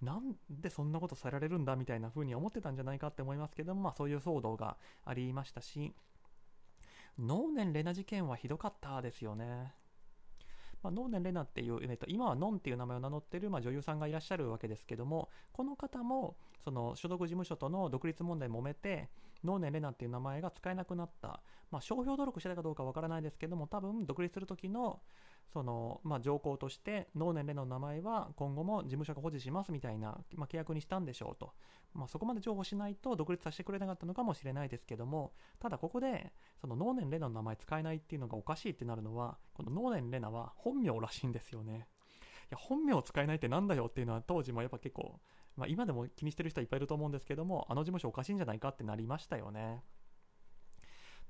なんでそんなことされられるんだみたいな風に思ってたんじゃないかって思いますけどもまあそういう騒動がありましたし能年レナ事件はひどかったですよね。まあ、ノーネン・レナっていう、えっと、今はノンっていう名前を名乗ってる、まあ、女優さんがいらっしゃるわけですけどもこの方もその所属事務所との独立問題揉めてノーネン・レナっていう名前が使えなくなった、まあ、商標登録してたかどうかわからないですけども多分独立する時のその、まあ、条項としてノーネン・レナの名前は今後も事務所が保持しますみたいな、まあ、契約にしたんでしょうと、まあ、そこまで情報しないと独立させてくれなかったのかもしれないですけどもただここでそのノーネン・レナの名前使えないっていうのがおかしいってなるのはこのノーネン・レナは本名らしいんですよね。いや本名を使えないってなんだよっていうのは当時もやっぱ結構、まあ、今でも気にしてる人はいっぱいいると思うんですけどもあの事務所おかしいんじゃないかってなりましたよね。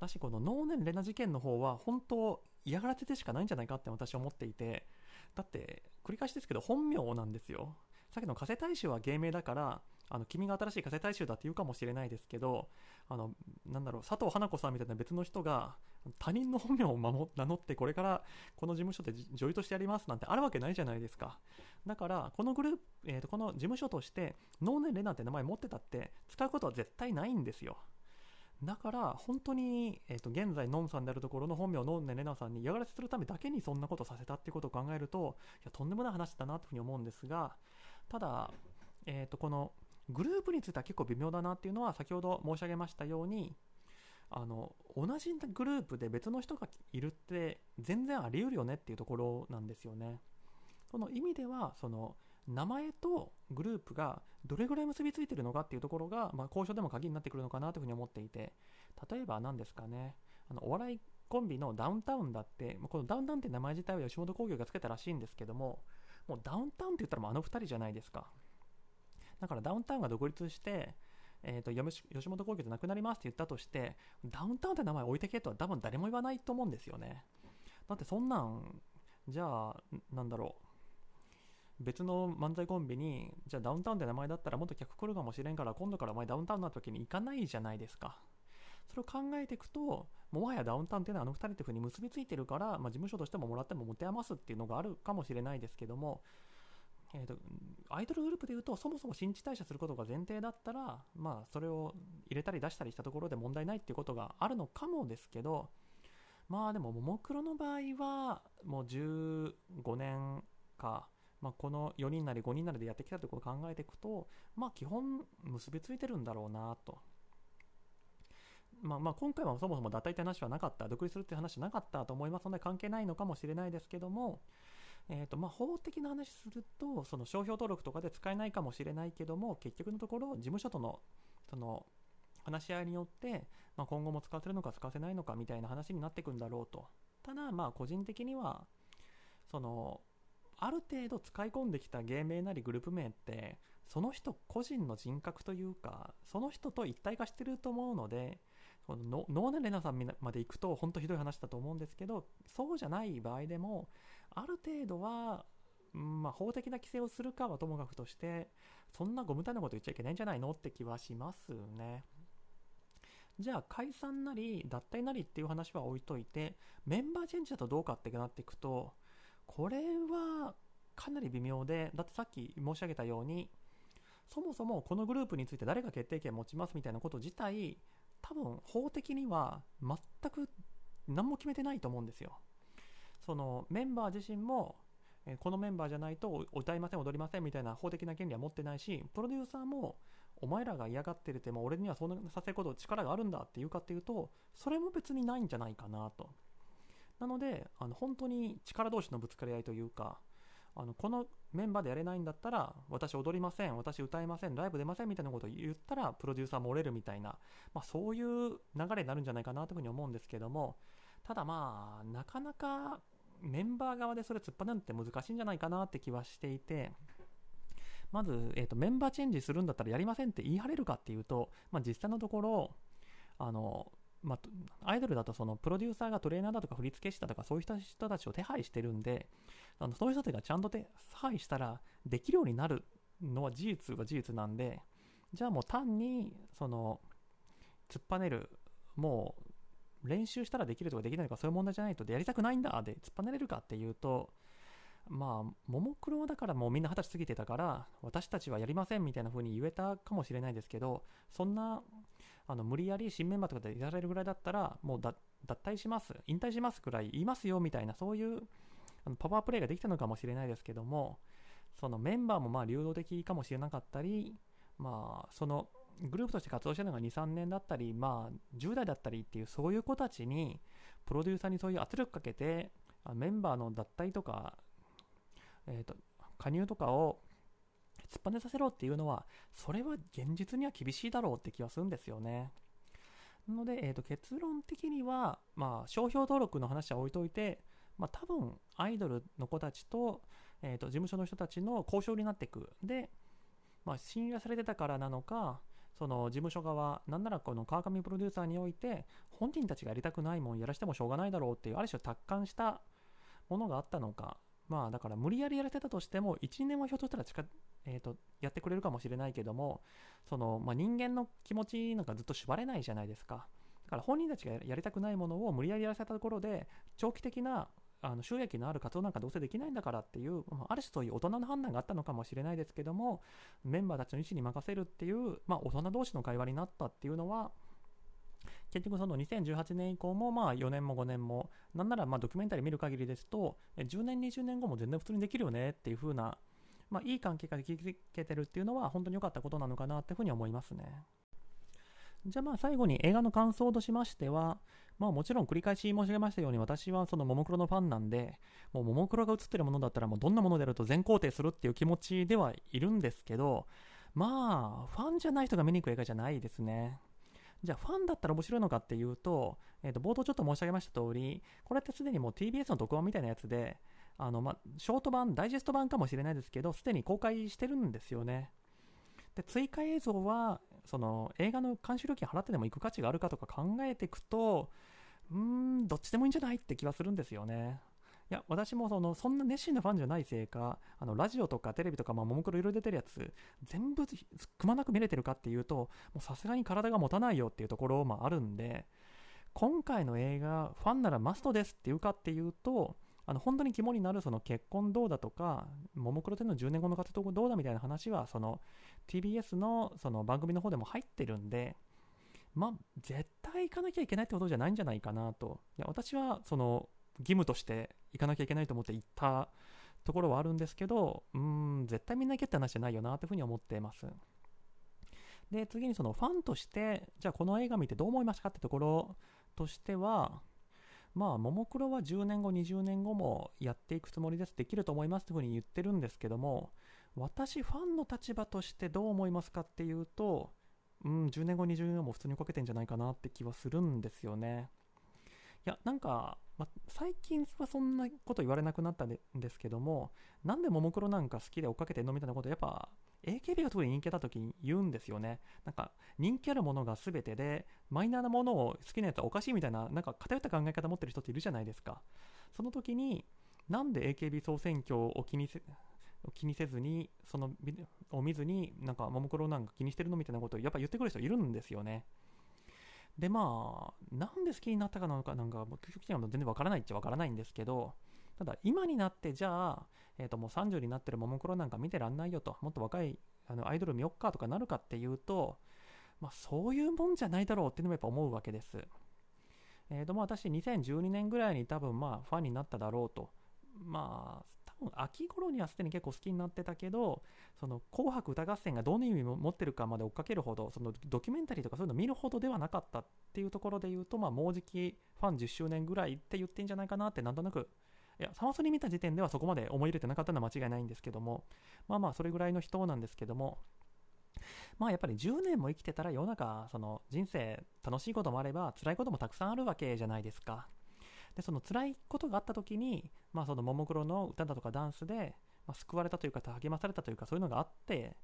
だしこの能年レナ事件の方は本当嫌がらせでしかないんじゃないかって私は思っていてだって繰り返しですけど本名なんですよ。さっきの加瀬大衆は芸名だからあの君が新しい加瀬大衆だって言うかもしれないですけどあのなんだろう佐藤花子さんみたいな別の人が他人の本名を守名乗ってこれからこの事務所で女優としてやりますなんてあるわけないじゃないですか。だからこのグループ、えー、とこの事務所として能年レナって名前持ってたって使うことは絶対ないんですよ。だから本当に、えー、と現在ノンさんであるところの本名ノンネレナさんに嫌がらせするためだけにそんなことさせたっていうことを考えるといやとんでもない話だなというふうに思うんですがただ、えー、とこのグループについては結構微妙だなっていうのは先ほど申し上げましたようにあの同じグループで別の人がいるって全然あり得るよねっていうところなんですよね。その意味ではその名前とグループがどれぐらい結びついてるのかっていうところが、まあ、交渉でも鍵になってくるのかなというふうに思っていて例えば何ですかね。あのお笑いコンビのダウンタウンだってこのダウンタウンって名前自体は吉本興業がつけたらしいんですけどももうダウンタウンって言ったらもうあの2人じゃないですか。だからダウンタウンが独立してえーと、吉本興業じゃなくなりますって言ったとしてダウンタウンって名前置いてけとは多分誰も言わないと思うんですよね。だってそんなんじゃあなんだろう。別の漫才コンビに、じゃあダウンタウンって名前だったらもっと客来るかもしれんから、今度からお前ダウンタウンの時に行かないじゃないですか。それを考えていくと、もはやダウンタウンっていうのはあの2人っていう風に結びついてるから、まあ、事務所としてももらっても持て余すっていうのがあるかもしれないですけども、えーと、アイドルグループでいうとそもそも新陳代謝することが前提だったら、まあ、それを入れたり出したりしたところで問題ないっていうことがあるのかもですけどまあでもももクロの場合はもう15年かまあ、この4人なり5人なりでやってきたところを考えていくと、まあ、基本結びついてるんだろうなと。まあ、まあ今回はそもそも脱退って話はなかった、独立するって話はなかったと思いますので関係ないのかもしれないですけども、えーとまあ、法的な話するとその商標登録とかで使えないかもしれないけども結局のところ事務所とのその話し合いによって、まあ、今後も使わせるのか使わせないのかみたいな話になっていくんだろうとただまあ個人的にはそのある程度使い込んできた芸名なりグループ名ってその人個人の人格というかその人と一体化してると思うのでこのノーネレナさんまで行くと本当ひどい話だと思うんですけどそうじゃない場合でもある程度は、まあ、法的な規制をするかはともかくとしてそんなご無駄なこと言っちゃいけないんじゃないのって気はしますね。じゃあ解散なり脱退なりっていう話は置いといてメンバーチェンジだとどうかってなっていくとこれはかなり微妙でだってさっき申し上げたようにそもそもこのグループについて誰が決定権を持ちますみたいなこと自体多分法的には全く何も決めてないと思うんですよ。そのメンバー自身もこのメンバーじゃないと歌いません踊りませんみたいな法的な権利は持ってないしプロデューサーもお前らが嫌がってるってもう俺にはそうさせること力があるんだっていうかっていうとそれも別にないんじゃないかなと。なのであの本当に力同士のぶつかり合いというかあのこのメンバーでやれないんだったら私踊りません私歌いませんライブ出ませんみたいなことを言ったらプロデューサーも折れるみたいな、まあ、そういう流れになるんじゃないかなというふうに思うんですけどもただまあなかなかメンバー側でそれ突っ張るのって難しいんじゃないかなって気はしていてまず、えーと、メンバーチェンジするんだったらやりませんって言い張れるかっていうと、まあ、実際のところあの、まあ、アイドルだとそのプロデューサーがトレーナーだとか振付師だとかそういう人たちを手配してるんであのそういう人たちがちゃんと手配したらできるようになるのは事実は事実なんでじゃあもう単にその突っぱねるもう練習したらできるとかできないとかそういう問題じゃないとでやりたくないんだで突っぱねれるかっていうとまあ、ももクロだからもうみんな二十歳過ぎてたから、私たちはやりませんみたいな風に言えたかもしれないですけど、そんな、あの、無理やり新メンバーとかでやられるぐらいだったら、もう脱退します、引退しますくらい言いますよみたいな、そういうあのパワープレイができたのかもしれないですけども、そのメンバーもまあ流動的かもしれなかったり、まあ、そのグループとして活動してるのが2、3年だったり、まあ、10代だったりっていう、そういう子たちに、プロデューサーにそういう圧力かけて、メンバーの脱退とかえーと、加入とかを突っぱねさせろっていうのは、それは現実には厳しいだろうって気はするんですよね。なので、えーと、結論的には、まあ、商標登録の話は置いといて、まあ、多分アイドルの子たちと,、えーと、事務所の人たちの交渉になっていく。で、まあ、信頼されてたからなのか、その事務所側、なんならこの川上プロデューサーにおいて、本人たちがやりたくないもんやらしてもしょうがないだろうっていう、ある種達観したものがあったのか、まあだから無理やりやらせたとしても1年はひょっとしたら、えーと、やってくれるかもしれないけどもその、まあ、人間の気持ちなんかずっと縛れないじゃないですか。だから本人たちがやりたくないものを無理やりやらせたところで長期的なあの収益のある活動なんかどうせできないんだからっていう、ある種そういう大人の判断があったのかもしれないですけどもメンバーたちの意思に任せるっていう、まあ、大人同士の会話になったっていうのは結局その2018年以降もまあ4年も5年もなんならまあドキュメンタリー見る限りですと10年20年後も全然普通にできるよねっていう風なまあいい関係が築けてるっていうのは本当に良かったことなのかなっていうふうに思いますね。じゃあまあ最後に映画の感想としましてはまあもちろん繰り返し申し上げましたように私はそのももクロのファンなんでもうももクロが映ってるものだったらもうどんなものであると全肯定するっていう気持ちではいるんですけどまあファンじゃない人が見に行く映画じゃないですね。じゃあファンだったら面白いのかっていうと、えー、と冒頭ちょっと申し上げました通り、これってすでにもう TBS の特番みたいなやつで、あのまショート版、ダイジェスト版かもしれないですけど、すでに公開してるんですよね。で追加映像はその映画の監修料金払ってでも行く価値があるかとか考えていくと、うーん、どっちでもいいんじゃないって気はするんですよね。いや、私もその、そんな熱心なファンじゃないせいか、あの、ラジオとかテレビとか、まあ、ももクロいろいろ出てるやつ、全部くまなく見れてるかっていうと、もうさすがに体が持たないよっていうところもあるんで、今回の映画、ファンならマストですっていうかっていうと、あの本当に肝になるその結婚どうだとか、ももクロでの10年後の活動どうだみたいな話は、その TBS のその番組の方でも入ってるんで、まあ、絶対行かなきゃいけないってことじゃないんじゃないかなと。いや私はその義務として行かなきゃいけないと思って行ったところはあるんですけど、うん、絶対みんな行けって話じゃないよなというふうに思っています。で、次にそのファンとして、じゃあこの映画見てどう思いましたかってところとしては、まあ、ももクロは10年後、20年後もやっていくつもりです、できると思いますというふうに言ってるんですけども、私、ファンの立場としてどう思いますかっていうと、うん、10年後、20年後も普通にこけてんじゃないかなって気はするんですよね。いや、なんか、ま、最近はそんなこと言われなくなったんですけども、なんでももクロなんか好きで追っかけてんのみたいなことやっぱ AKB が特に人気だ時に言うんですよね。なんか人気あるものが全てで、マイナーなものを好きなやつはおかしいみたいな、なんか偏った考え方持ってる人っているじゃないですか。その時に、なんで AKB 総選挙を気にせ気にせずに、そのを見ずに、なんかももクロなんか気にしてるのみたいなことをやっぱ言ってくる人いるんですよね。でまあなんで好きになったかなのかなんか究極的には全然わからないっちゃわからないんですけどただ今になってじゃあ、えー、ともう30になってるももクロなんか見てらんないよともっと若いあのアイドル見よっかとかなるかっていうと、まあ、そういうもんじゃないだろうっていうのもやっぱ思うわけです。えー、とも私2012年ぐらいに多分まあファンになっただろうとまあ多分秋頃にはすでに結構好きになってたけどその紅白歌合戦がどの意味を持ってるかまで追っかけるほどそのドキュメンタリーとかそういうの見るほどではなかったっていうところで言うとまあもうじきファン10周年ぐらいって言ってんじゃないかなってなんとなくいやサマソニ見た時点ではそこまで思い入れてなかったのは間違いないんですけどもまあまあそれぐらいの人なんですけどもまあやっぱり10年も生きてたら世の中その人生楽しいこともあれば辛いこともたくさんあるわけじゃないですか。でその辛いことがあった時に、まあ、そのももクロの歌だとかダンスで、まあ、救われたというか励まされたというかそういうのがあって、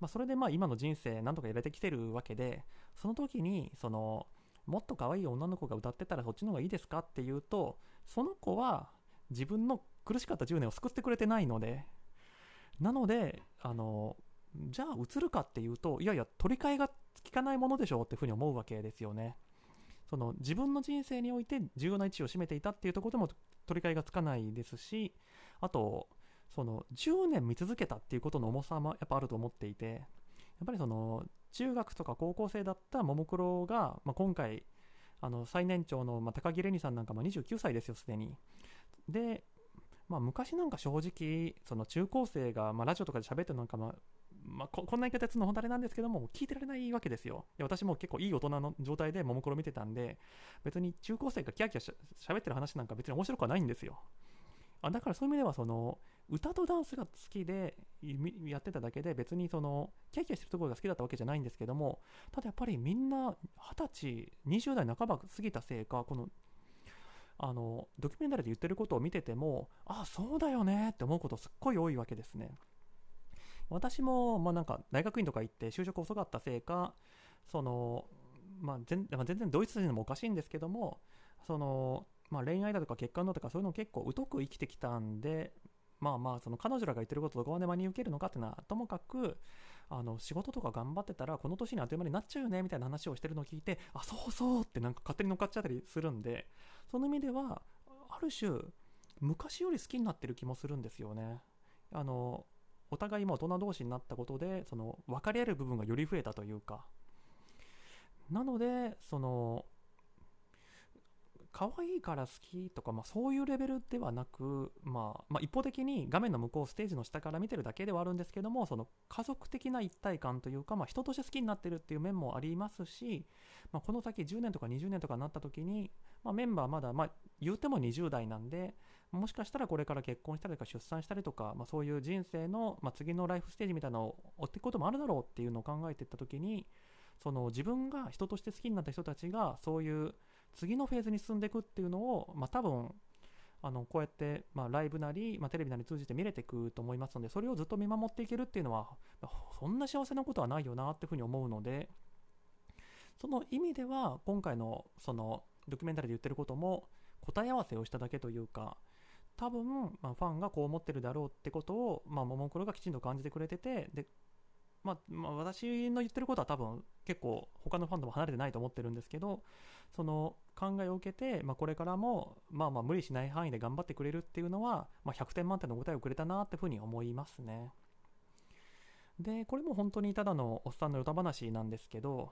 まあ、それでまあ今の人生なんとかやれてきてるわけでその時にそのもっと可愛い女の子が歌ってたらそっちの方がいいですかっていうとその子は自分の苦しかった10年を救ってくれてないのでなのであのじゃあ映るかっていうといやいや取り替えが効かないものでしょうっていうふうに思うわけですよね。その自分の人生において重要な位置を占めていたっていうところでも取り替えがつかないですしあとその10年見続けたっていうことの重さもやっぱあると思っていてやっぱりその中学とか高校生だったももクロが、まあ、今回あの最年長の、まあ、高木レニさんなんかも29歳ですよすでに。で、まあ、昔なんか正直その中高生が、まあ、ラジオとかで喋ってるのなんか、まあ、まあ、ここんな言い方やつの本当あれなんですけども聞いてられないわけですよ。いや私も結構いい大人の状態でももクロ見てたんで別に中高生がキャキャしゃべってる話なんか別に面白くはないんですよ。あだからそういう意味ではその歌とダンスが好きでやってただけで別にそのキャキャしてるところが好きだったわけじゃないんですけどもただやっぱりみんな二十歳20代半ば過ぎたせいかこのあのドキュメンタリーで言ってることを見ててもあそうだよねって思うことすっごい多いわけですね。私も、まあ、なんか大学院とか行って就職遅かったせいかその、まあ、全全然ドイツ人もおかしいんですけどもその、まあ、恋愛だとか結婚だとかそういうのを結構疎く生きてきたんでまあまあその彼女らが言ってることをどこまで真に受けるのかっていうのはともかくあの仕事とか頑張ってたらこの年にあっという間になっちゃうよねみたいな話をしてるのを聞いてあそうそうってなんか勝手に乗っかっちゃったりするんでその意味ではある種昔より好きになってる気もするんですよね。あのお互いも大人同士になったことでその分かり合える部分がより増えたというか。なのでその可愛いから好きとか、まあ、そういうレベルではなく、まあ、まあ、一方的に画面の向こうステージの下から見てるだけではあるんですけどもその家族的な一体感というか、まあ、人として好きになってるっていう面もありますし、まあ、この先10年とか20年とかになった時に、まあ、メンバーまだ、まあ、言うても20代なんでもしかしたらこれから結婚したりとか出産したりとか、まあ、そういう人生の、まあ、次のライフステージみたいなのを追っていくこともあるだろうっていうのを考えていった時にその自分が人として好きになった人たちがそういう次のフェーズに進んでいくっていうのを、まあ、多分あのこうやって、まあ、ライブなり、まあ、テレビなり通じて見れていくと思いますのでそれをずっと見守っていけるっていうのは、そんな幸せなことはないよなっていうふうに思うのでその意味では今回のそのドキュメンタリーで言ってることも答え合わせをしただけというか多分、まあ、ファンがこう思ってるだろうってことを、まあ、ももクロがきちんと感じてくれててで、まあ、まあ、私の言ってることは多分結構他のファンとも離れてないと思ってるんですけどその考えを受けて、まあ、これからもまあまあ無理しない範囲で頑張ってくれるっていうのは、まあ、100点満点の答えをくれたなっていうふうに思いますね。でこれも本当にただのおっさんの歌話なんですけど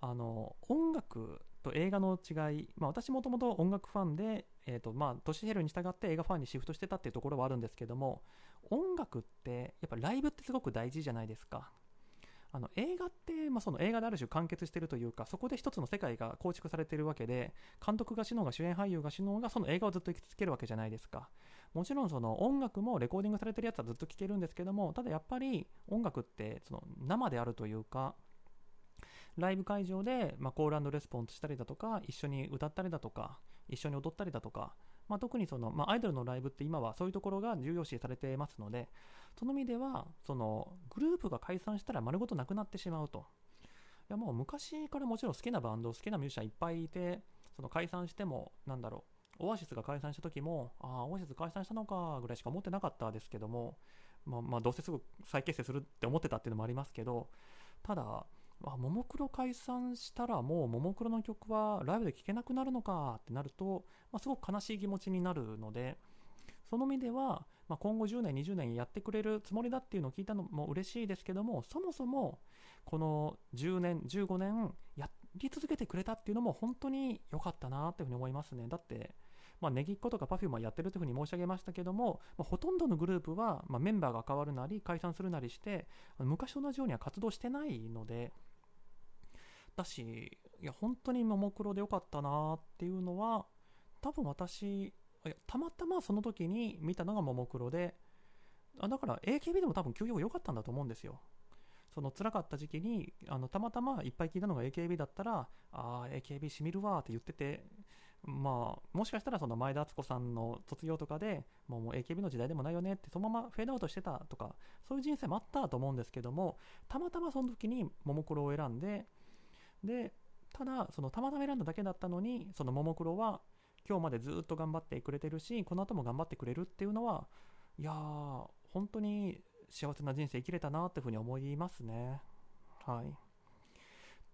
あの音楽と映画の違い、まあ、私もともと音楽ファンで、えーとまあ、年減るに従って映画ファンにシフトしてたっていうところはあるんですけども音楽ってやっぱライブってすごく大事じゃないですか。あの映画って、まあ、その映画である種完結してるというかそこで一つの世界が構築されてるわけで監督が死のうが主演俳優が死のうがその映画をずっと生き続けるわけじゃないですか。もちろんその音楽もレコーディングされてるやつはずっと聴けるんですけどもただやっぱり音楽ってその生であるというかライブ会場で、まあ、コールレスポンスしたりだとか一緒に歌ったりだとか一緒に踊ったりだとか、まあ、特にその、まあ、アイドルのライブって今はそういうところが重要視されてますのでその意味ではそのグループが解散したら丸ごとなくなってしまうと。いやもう昔からもちろん好きなバンド好きなミュージシャンいっぱいいてその解散してもなんだろうオアシスが解散した時もああオアシス解散したのかぐらいしか思ってなかったですけどもまあ、まあどうせすぐ再結成するって思ってたっていうのもありますけどただあももクロ解散したらもうももクロの曲はライブで聴けなくなるのかってなると、まあ、すごく悲しい気持ちになるのでその意味では、まあ、今後10年20年やってくれるつもりだっていうのを聞いたのも嬉しいですけどもそもそもこの10年15年やり続けてくれたっていうのも本当に良かったなっていうふうに思いますね。だってまあ、ネギっ子とか Perfume はやってるというふうに申し上げましたけども、まあ、ほとんどのグループは、まあ、メンバーが変わるなり解散するなりして昔と同じようには活動してないのでだしいや本当にももクロでよかったなっていうのは多分私たまたまその時に見たのがももクロであだから AKB でも多分休養良かったんだと思うんですよ。その辛かった時期にあのたまたまいっぱい聞いたのが AKB だったらああ AKB しみるわって言っててまあもしかしたらその前田敦子さんの卒業とかでもうもう AKB の時代でもないよねってそのままフェードアウトしてたとかそういう人生もあったと思うんですけどもたまたまその時にももクロを選んででただそのたまたま選んだだけだったのにそのももクロは今日までずっと頑張ってくれてるしこの後も頑張ってくれるっていうのはいやー本当に幸せな人生生きれたなっていうふうに思いますね。はい。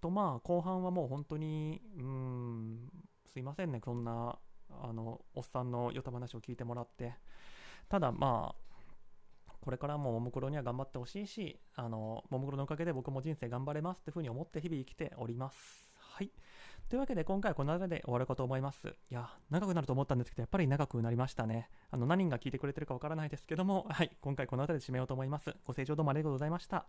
とまあ後半はもう本当にうんすいませんねそんなあのおっさんのよた話を聞いてもらって。ただまあこれからもももクロには頑張ってほしいしあのももクロのおかげで僕も人生頑張れますっていうふうに思って日々生きておりますはいというわけで今回はこの辺りで終わるかと思います。いや、長くなると思ったんですけど、やっぱり長くなりましたね。あの、何が聞いてくれてるかわからないですけども、はい、今回この辺りで締めようと思います。ご清聴どうもありがとうございました。